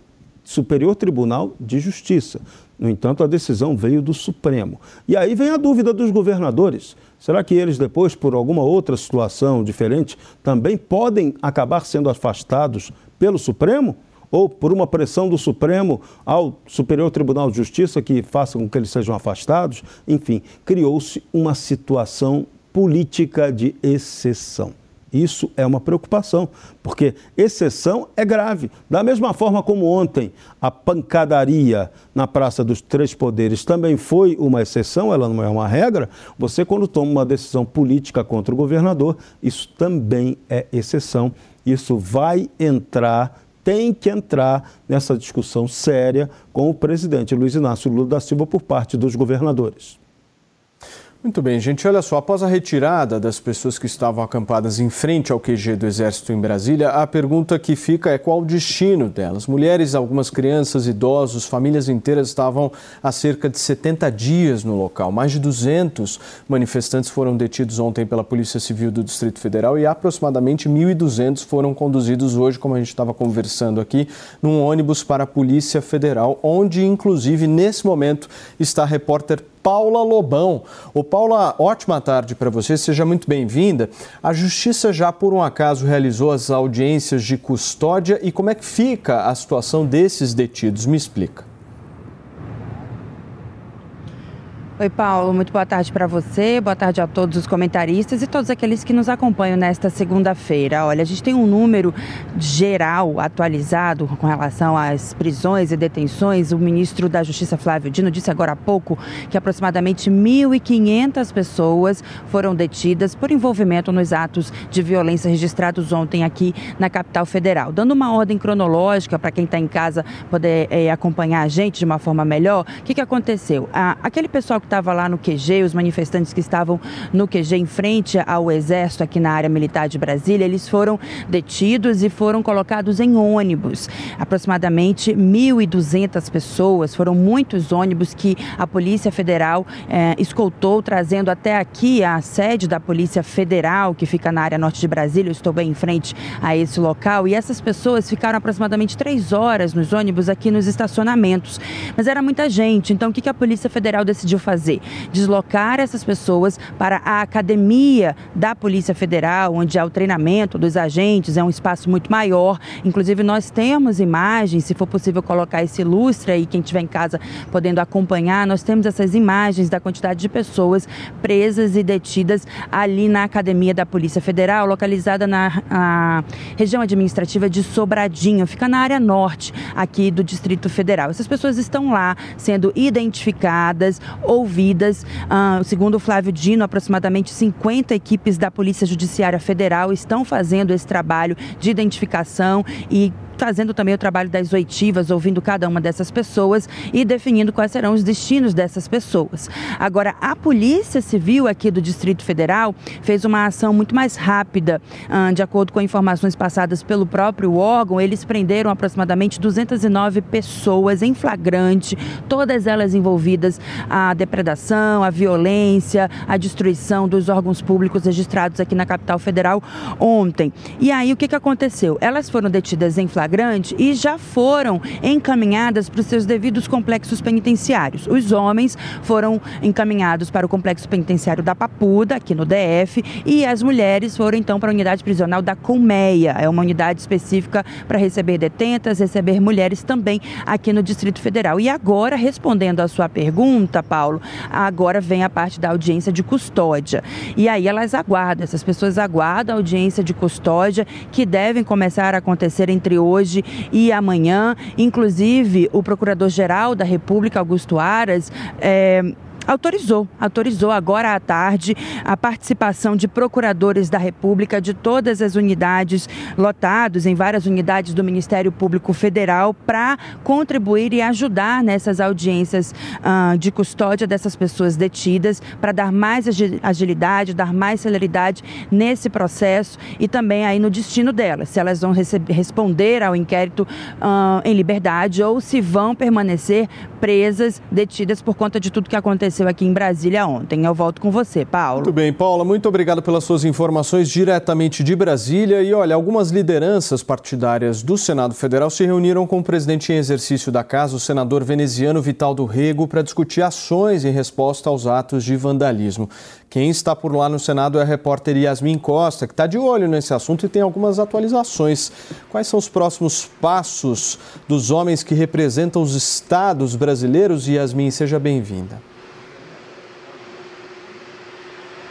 Superior Tribunal de Justiça. No entanto, a decisão veio do Supremo. E aí vem a dúvida dos governadores. Será que eles depois, por alguma outra situação diferente, também podem acabar sendo afastados pelo Supremo? Ou por uma pressão do Supremo ao Superior Tribunal de Justiça que faça com que eles sejam afastados. Enfim, criou-se uma situação política de exceção. Isso é uma preocupação, porque exceção é grave. Da mesma forma como ontem a pancadaria na Praça dos Três Poderes também foi uma exceção, ela não é uma regra, você, quando toma uma decisão política contra o governador, isso também é exceção. Isso vai entrar tem que entrar nessa discussão séria com o presidente Luiz Inácio Lula da Silva por parte dos governadores. Muito bem, gente. Olha só, após a retirada das pessoas que estavam acampadas em frente ao QG do Exército em Brasília, a pergunta que fica é qual o destino delas. Mulheres, algumas crianças, idosos, famílias inteiras estavam há cerca de 70 dias no local. Mais de 200 manifestantes foram detidos ontem pela Polícia Civil do Distrito Federal e aproximadamente 1.200 foram conduzidos hoje, como a gente estava conversando aqui, num ônibus para a Polícia Federal, onde, inclusive, nesse momento está a repórter Paula Lobão. Ô Paula, ótima tarde para você, seja muito bem-vinda. A Justiça já por um acaso realizou as audiências de custódia e como é que fica a situação desses detidos? Me explica. Oi, Paulo, muito boa tarde para você, boa tarde a todos os comentaristas e todos aqueles que nos acompanham nesta segunda-feira. Olha, a gente tem um número geral atualizado com relação às prisões e detenções. O ministro da Justiça, Flávio Dino, disse agora há pouco que aproximadamente 1.500 pessoas foram detidas por envolvimento nos atos de violência registrados ontem aqui na capital federal. Dando uma ordem cronológica para quem está em casa poder é, acompanhar a gente de uma forma melhor, o que, que aconteceu? Ah, aquele pessoal que estava lá no QG, os manifestantes que estavam no QG em frente ao Exército aqui na área militar de Brasília, eles foram detidos e foram colocados em ônibus. Aproximadamente 1.200 pessoas, foram muitos ônibus que a Polícia Federal eh, escoltou, trazendo até aqui a sede da Polícia Federal, que fica na área norte de Brasília. Eu estou bem em frente a esse local. E essas pessoas ficaram aproximadamente três horas nos ônibus aqui nos estacionamentos. Mas era muita gente, então o que a Polícia Federal decidiu fazer? Fazer? Deslocar essas pessoas para a academia da Polícia Federal, onde há o treinamento dos agentes, é um espaço muito maior. Inclusive, nós temos imagens, se for possível colocar esse lustre aí, quem estiver em casa podendo acompanhar, nós temos essas imagens da quantidade de pessoas presas e detidas ali na academia da Polícia Federal, localizada na região administrativa de Sobradinho, fica na área norte aqui do Distrito Federal. Essas pessoas estão lá sendo identificadas, ouvidas envolvidas. Ah, segundo o Flávio Dino, aproximadamente 50 equipes da Polícia Judiciária Federal estão fazendo esse trabalho de identificação e fazendo também o trabalho das oitivas, ouvindo cada uma dessas pessoas e definindo quais serão os destinos dessas pessoas. Agora, a Polícia Civil aqui do Distrito Federal fez uma ação muito mais rápida. De acordo com informações passadas pelo próprio órgão, eles prenderam aproximadamente 209 pessoas em flagrante, todas elas envolvidas a depredação, a violência, a destruição dos órgãos públicos registrados aqui na capital federal ontem. E aí, o que aconteceu? Elas foram detidas em flagrante flagrante e já foram encaminhadas para os seus devidos complexos penitenciários. Os homens foram encaminhados para o complexo penitenciário da Papuda, aqui no DF, e as mulheres foram então para a unidade prisional da Colmeia. É uma unidade específica para receber detentas, receber mulheres também aqui no Distrito Federal. E agora, respondendo à sua pergunta, Paulo, agora vem a parte da audiência de custódia. E aí elas aguardam, essas pessoas aguardam a audiência de custódia que devem começar a acontecer entre hoje hoje e amanhã. Inclusive, o Procurador-Geral da República, Augusto Aras, é, autorizou, autorizou agora à tarde a participação de procuradores da República de todas as unidades lotados em várias unidades do Ministério Público Federal para contribuir e ajudar nessas audiências uh, de custódia dessas pessoas detidas para dar mais agilidade, dar mais celeridade nesse processo e também aí no destino delas, se elas vão responder ao inquérito uh, em liberdade ou se vão permanecer presas, detidas por conta de tudo que aconteceu aconteceu aqui em Brasília ontem. Eu volto com você, Paulo. Muito bem, Paula, muito obrigado pelas suas informações diretamente de Brasília. E olha, algumas lideranças partidárias do Senado Federal se reuniram com o presidente em exercício da casa, o senador veneziano Vital do Rego, para discutir ações em resposta aos atos de vandalismo. Quem está por lá no Senado é a repórter Yasmin Costa, que está de olho nesse assunto e tem algumas atualizações. Quais são os próximos passos dos homens que representam os estados brasileiros? Yasmin, seja bem-vinda.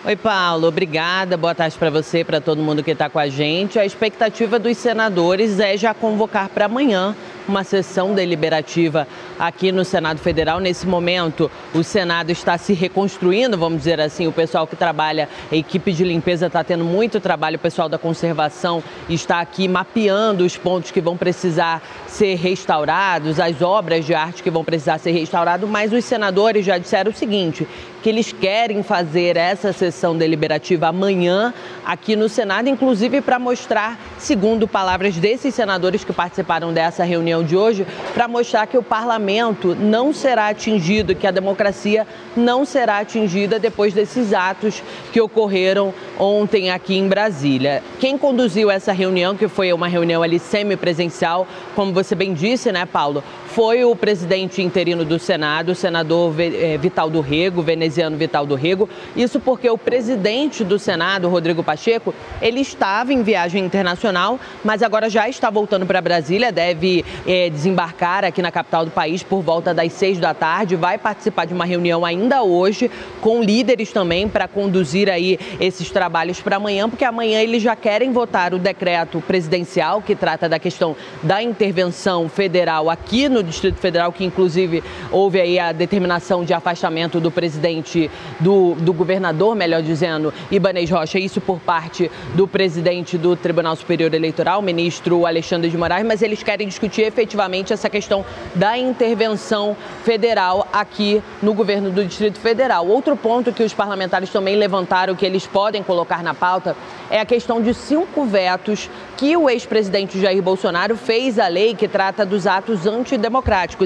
Oi, Paulo, obrigada. Boa tarde para você, para todo mundo que está com a gente. A expectativa dos senadores é já convocar para amanhã uma sessão deliberativa aqui no Senado Federal. Nesse momento, o Senado está se reconstruindo, vamos dizer assim. O pessoal que trabalha, a equipe de limpeza está tendo muito trabalho, o pessoal da conservação está aqui mapeando os pontos que vão precisar ser restaurados, as obras de arte que vão precisar ser restauradas, mas os senadores já disseram o seguinte, que eles querem fazer essa sessão deliberativa amanhã aqui no Senado, inclusive para mostrar, segundo palavras desses senadores que participaram dessa reunião de hoje, para mostrar que o parlamento não será atingido, que a democracia não será atingida depois desses atos que ocorreram ontem aqui em Brasília. Quem conduziu essa reunião, que foi uma reunião ali semipresencial, como você bem disse, né, Paulo, foi o presidente interino do Senado, o senador eh, Vital do Rego, veneziano Vital do Rego. Isso porque o presidente do Senado, Rodrigo Pacheco, ele estava em viagem internacional, mas agora já está voltando para Brasília, deve eh, desembarcar aqui na capital do país por volta das seis da tarde, vai participar de uma reunião ainda hoje com líderes também para conduzir aí esses trabalhos para amanhã, porque amanhã eles já querem votar o decreto presidencial que trata da questão da intervenção federal aqui no Distrito Federal, que inclusive houve aí a determinação de afastamento do presidente, do, do governador, melhor dizendo, Ibanez Rocha, isso por parte do presidente do Tribunal Superior Eleitoral, ministro Alexandre de Moraes, mas eles querem discutir efetivamente essa questão da intervenção federal aqui no governo do Distrito Federal. Outro ponto que os parlamentares também levantaram que eles podem colocar na pauta é a questão de cinco vetos que o ex-presidente Jair Bolsonaro fez à lei que trata dos atos antidemocráticos.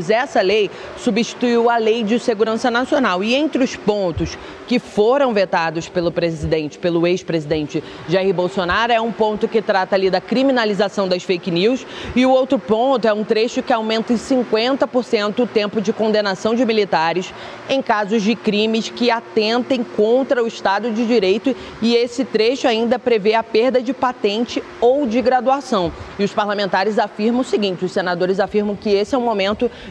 Essa lei substituiu a Lei de Segurança Nacional. E entre os pontos que foram vetados pelo presidente, pelo ex-presidente Jair Bolsonaro, é um ponto que trata ali da criminalização das fake news e o outro ponto é um trecho que aumenta em 50% o tempo de condenação de militares em casos de crimes que atentem contra o Estado de Direito e esse trecho ainda prevê a perda de patente ou de graduação. E os parlamentares afirmam o seguinte: os senadores afirmam que esse é o momento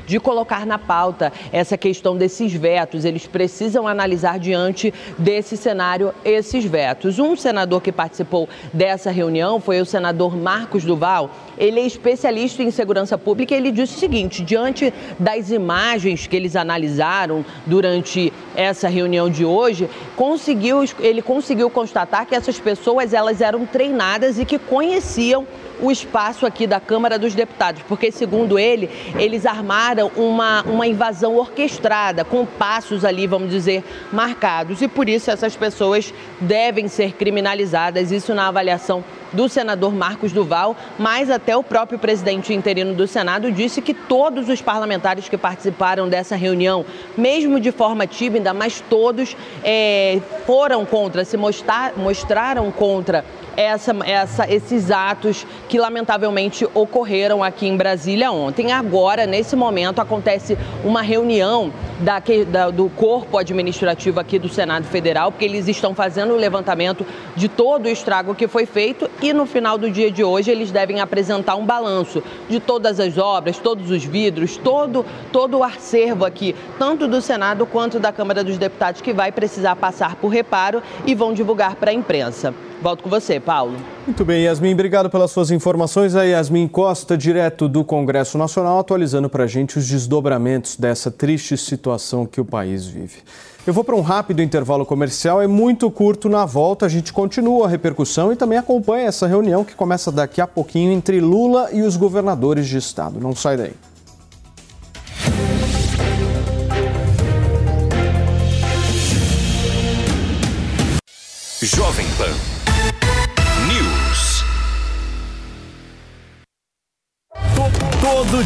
de colocar na pauta essa questão desses vetos. Eles precisam analisar diante desse cenário esses vetos. Um senador que participou dessa reunião foi o senador Marcos Duval. Ele é especialista em segurança pública e ele disse o seguinte: diante das imagens que eles analisaram durante essa reunião de hoje, conseguiu, ele conseguiu constatar que essas pessoas elas eram treinadas e que conheciam o espaço aqui da Câmara dos Deputados, porque, segundo ele, eles armaram uma, uma invasão orquestrada, com passos ali, vamos dizer, marcados. E por isso essas pessoas devem ser criminalizadas, isso na avaliação do senador Marcos Duval, mas até o próprio presidente interino do Senado disse que todos os parlamentares que participaram dessa reunião, mesmo de forma tímida, mas todos é, foram contra, se mostrar, mostraram contra essa, essa, esses atos que lamentavelmente ocorreram aqui em Brasília ontem. Agora, nesse momento, acontece uma reunião da, da, do corpo administrativo aqui do Senado Federal, porque eles estão fazendo o levantamento de todo o estrago que foi feito e no final do dia de hoje eles devem apresentar um balanço de todas as obras, todos os vidros, todo, todo o acervo aqui, tanto do Senado quanto da Câmara dos Deputados, que vai precisar passar por reparo e vão divulgar para a imprensa. Volto com você, Paulo. Muito bem, Yasmin, obrigado pelas suas informações. A Yasmin Costa, direto do Congresso Nacional, atualizando para a gente os desdobramentos dessa triste situação que o país vive. Eu vou para um rápido intervalo comercial, é muito curto. Na volta, a gente continua a repercussão e também acompanha essa reunião que começa daqui a pouquinho entre Lula e os governadores de estado. Não sai daí.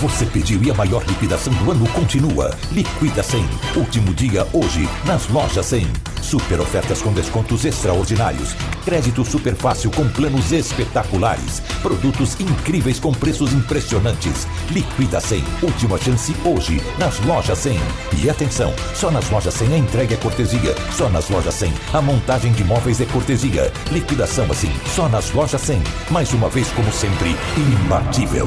Você pediu e a maior liquidação do ano continua. Liquida 100. Último dia hoje nas lojas 100. Super ofertas com descontos extraordinários. Crédito super fácil com planos espetaculares. Produtos incríveis com preços impressionantes. Liquida 100. Última chance hoje nas lojas 100. E atenção, só nas lojas 100 a entrega é cortesia. Só nas lojas 100 a montagem de móveis é cortesia. Liquidação assim, só nas lojas 100. Mais uma vez, como sempre, imbatível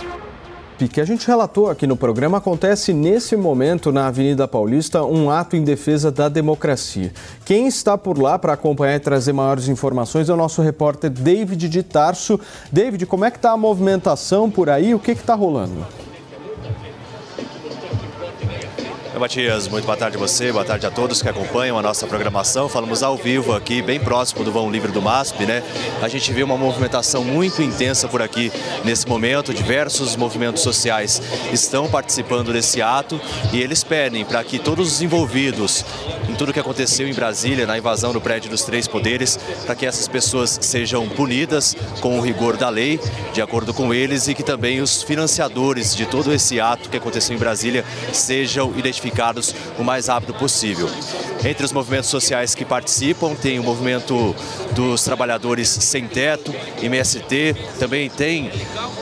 Que a gente relatou aqui no programa acontece nesse momento na Avenida Paulista um ato em defesa da democracia. Quem está por lá para acompanhar e trazer maiores informações é o nosso repórter David de Tarso. David, como é que está a movimentação por aí? O que está rolando? Matias, muito boa tarde a você, boa tarde a todos que acompanham a nossa programação. Falamos ao vivo aqui, bem próximo do Vão Livre do MASP, né? A gente vê uma movimentação muito intensa por aqui nesse momento. Diversos movimentos sociais estão participando desse ato e eles pedem para que todos os envolvidos tudo que aconteceu em Brasília, na invasão do prédio dos três poderes, para que essas pessoas sejam punidas com o rigor da lei, de acordo com eles, e que também os financiadores de todo esse ato que aconteceu em Brasília sejam identificados o mais rápido possível. Entre os movimentos sociais que participam, tem o movimento dos trabalhadores sem teto, MST, também tem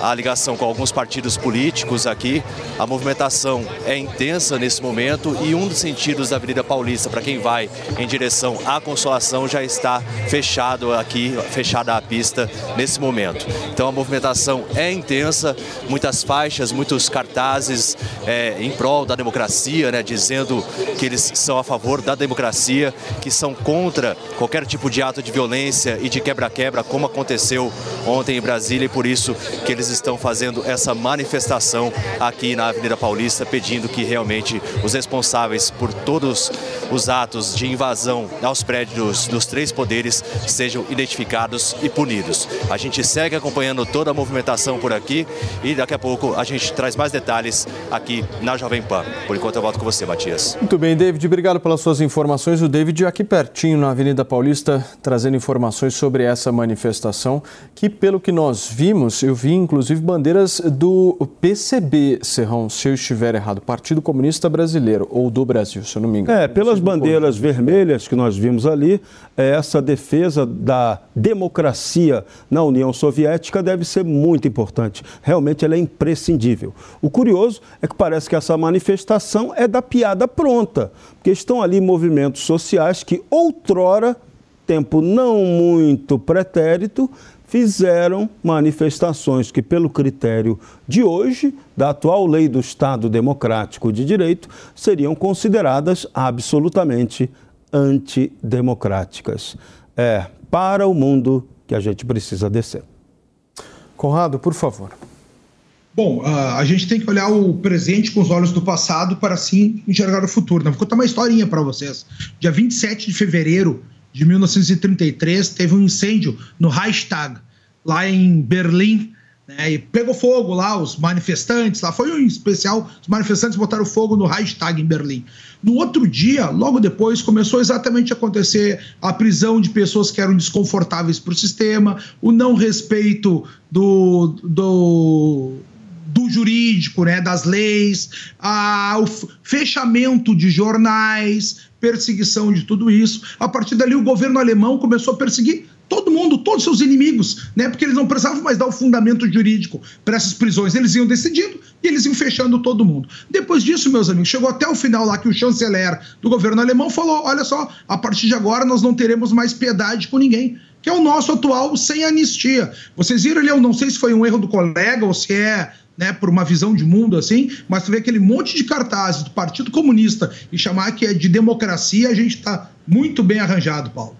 a ligação com alguns partidos políticos aqui. A movimentação é intensa nesse momento e um dos sentidos da Avenida Paulista, para quem vai em direção à Consolação, já está fechado aqui, fechada a pista nesse momento. Então a movimentação é intensa, muitas faixas, muitos cartazes é, em prol da democracia, né, dizendo que eles são a favor da democracia, que são contra qualquer tipo de ato de violência e de quebra-quebra, como aconteceu ontem em Brasília, e por isso que eles estão fazendo essa manifestação aqui na Avenida Paulista, pedindo que realmente os responsáveis por todos os atos de invasão aos prédios dos três poderes sejam identificados e punidos. A gente segue acompanhando toda a movimentação por aqui e daqui a pouco a gente traz mais detalhes aqui na Jovem Pan. Por enquanto eu volto com você, Matias. Muito bem, David, obrigado pelas suas informações. O David aqui pertinho na Avenida Paulista trazendo informações sobre essa manifestação que, pelo que nós vimos, eu vi inclusive bandeiras do PCB, Serrão, se eu estiver errado, Partido Comunista Brasileiro ou do Brasil, se eu não me engano. É, pelas bandeiras vermelhas que nós vimos ali, é, essa defesa da democracia na União Soviética deve ser muito importante. Realmente ela é imprescindível. O curioso é que parece que essa manifestação é da piada pronta, porque estão ali movimentos sociais que outrora, tempo não muito pretérito, fizeram manifestações que, pelo critério de hoje, da atual lei do Estado Democrático de Direito, seriam consideradas absolutamente antidemocráticas. É para o mundo que a gente precisa descer. Conrado, por favor. Bom, a gente tem que olhar o presente com os olhos do passado para assim enxergar o futuro. Né? Vou contar uma historinha para vocês. Dia 27 de fevereiro de 1933, teve um incêndio no Reichstag, lá em Berlim, né, e pegou fogo lá, os manifestantes, lá foi um especial, os manifestantes botaram fogo no Reichstag em Berlim. No outro dia, logo depois, começou exatamente a acontecer a prisão de pessoas que eram desconfortáveis para o sistema, o não respeito do, do do jurídico, né, das leis, a, o fechamento de jornais, perseguição de tudo isso. A partir dali, o governo alemão começou a perseguir todo mundo, todos seus inimigos, né? Porque eles não precisavam mais dar o fundamento jurídico para essas prisões. Eles iam decidindo e eles iam fechando todo mundo. Depois disso, meus amigos, chegou até o final lá que o chanceler do governo alemão falou: olha só, a partir de agora nós não teremos mais piedade com ninguém. Que é o nosso atual sem anistia. Vocês viram ali, eu não sei se foi um erro do colega ou se é né, por uma visão de mundo assim, mas tu vê aquele monte de cartazes do Partido Comunista e chamar que é de democracia, a gente está muito bem arranjado, Paulo.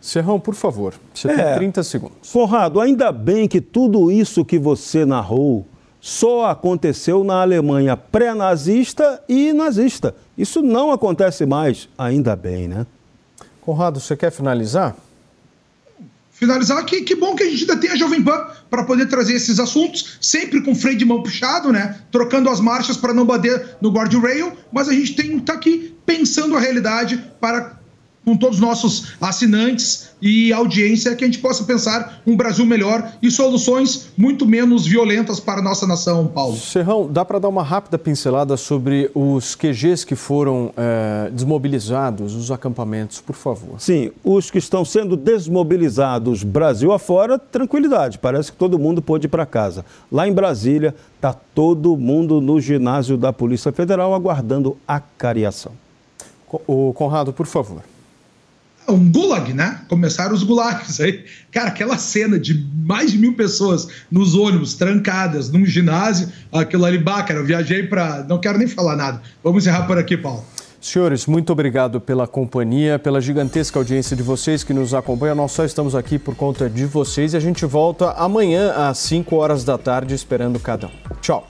Serrão, por favor, você é, tem 30 segundos. Conrado, ainda bem que tudo isso que você narrou só aconteceu na Alemanha pré-nazista e nazista. Isso não acontece mais, ainda bem, né? Conrado, você quer finalizar? Finalizar que, que bom que a gente ainda tem a Jovem Pan para poder trazer esses assuntos, sempre com freio de mão puxado, né? Trocando as marchas para não bater no guardrail, mas a gente tem que tá aqui pensando a realidade para com todos os nossos assinantes e audiência, que a gente possa pensar um Brasil melhor e soluções muito menos violentas para a nossa nação, Paulo. Serrão, dá para dar uma rápida pincelada sobre os QGs que foram é, desmobilizados, os acampamentos, por favor? Sim, os que estão sendo desmobilizados Brasil afora, tranquilidade, parece que todo mundo pôde ir para casa. Lá em Brasília, está todo mundo no ginásio da Polícia Federal aguardando a cariação. O Conrado, por favor um gulag, né? Começaram os gulags aí. Cara, aquela cena de mais de mil pessoas nos ônibus, trancadas, num ginásio, aquilo ali, bah, cara, eu viajei para. Não quero nem falar nada. Vamos encerrar por aqui, Paulo. Senhores, muito obrigado pela companhia, pela gigantesca audiência de vocês que nos acompanham. Nós só estamos aqui por conta de vocês e a gente volta amanhã às 5 horas da tarde esperando cada um. Tchau.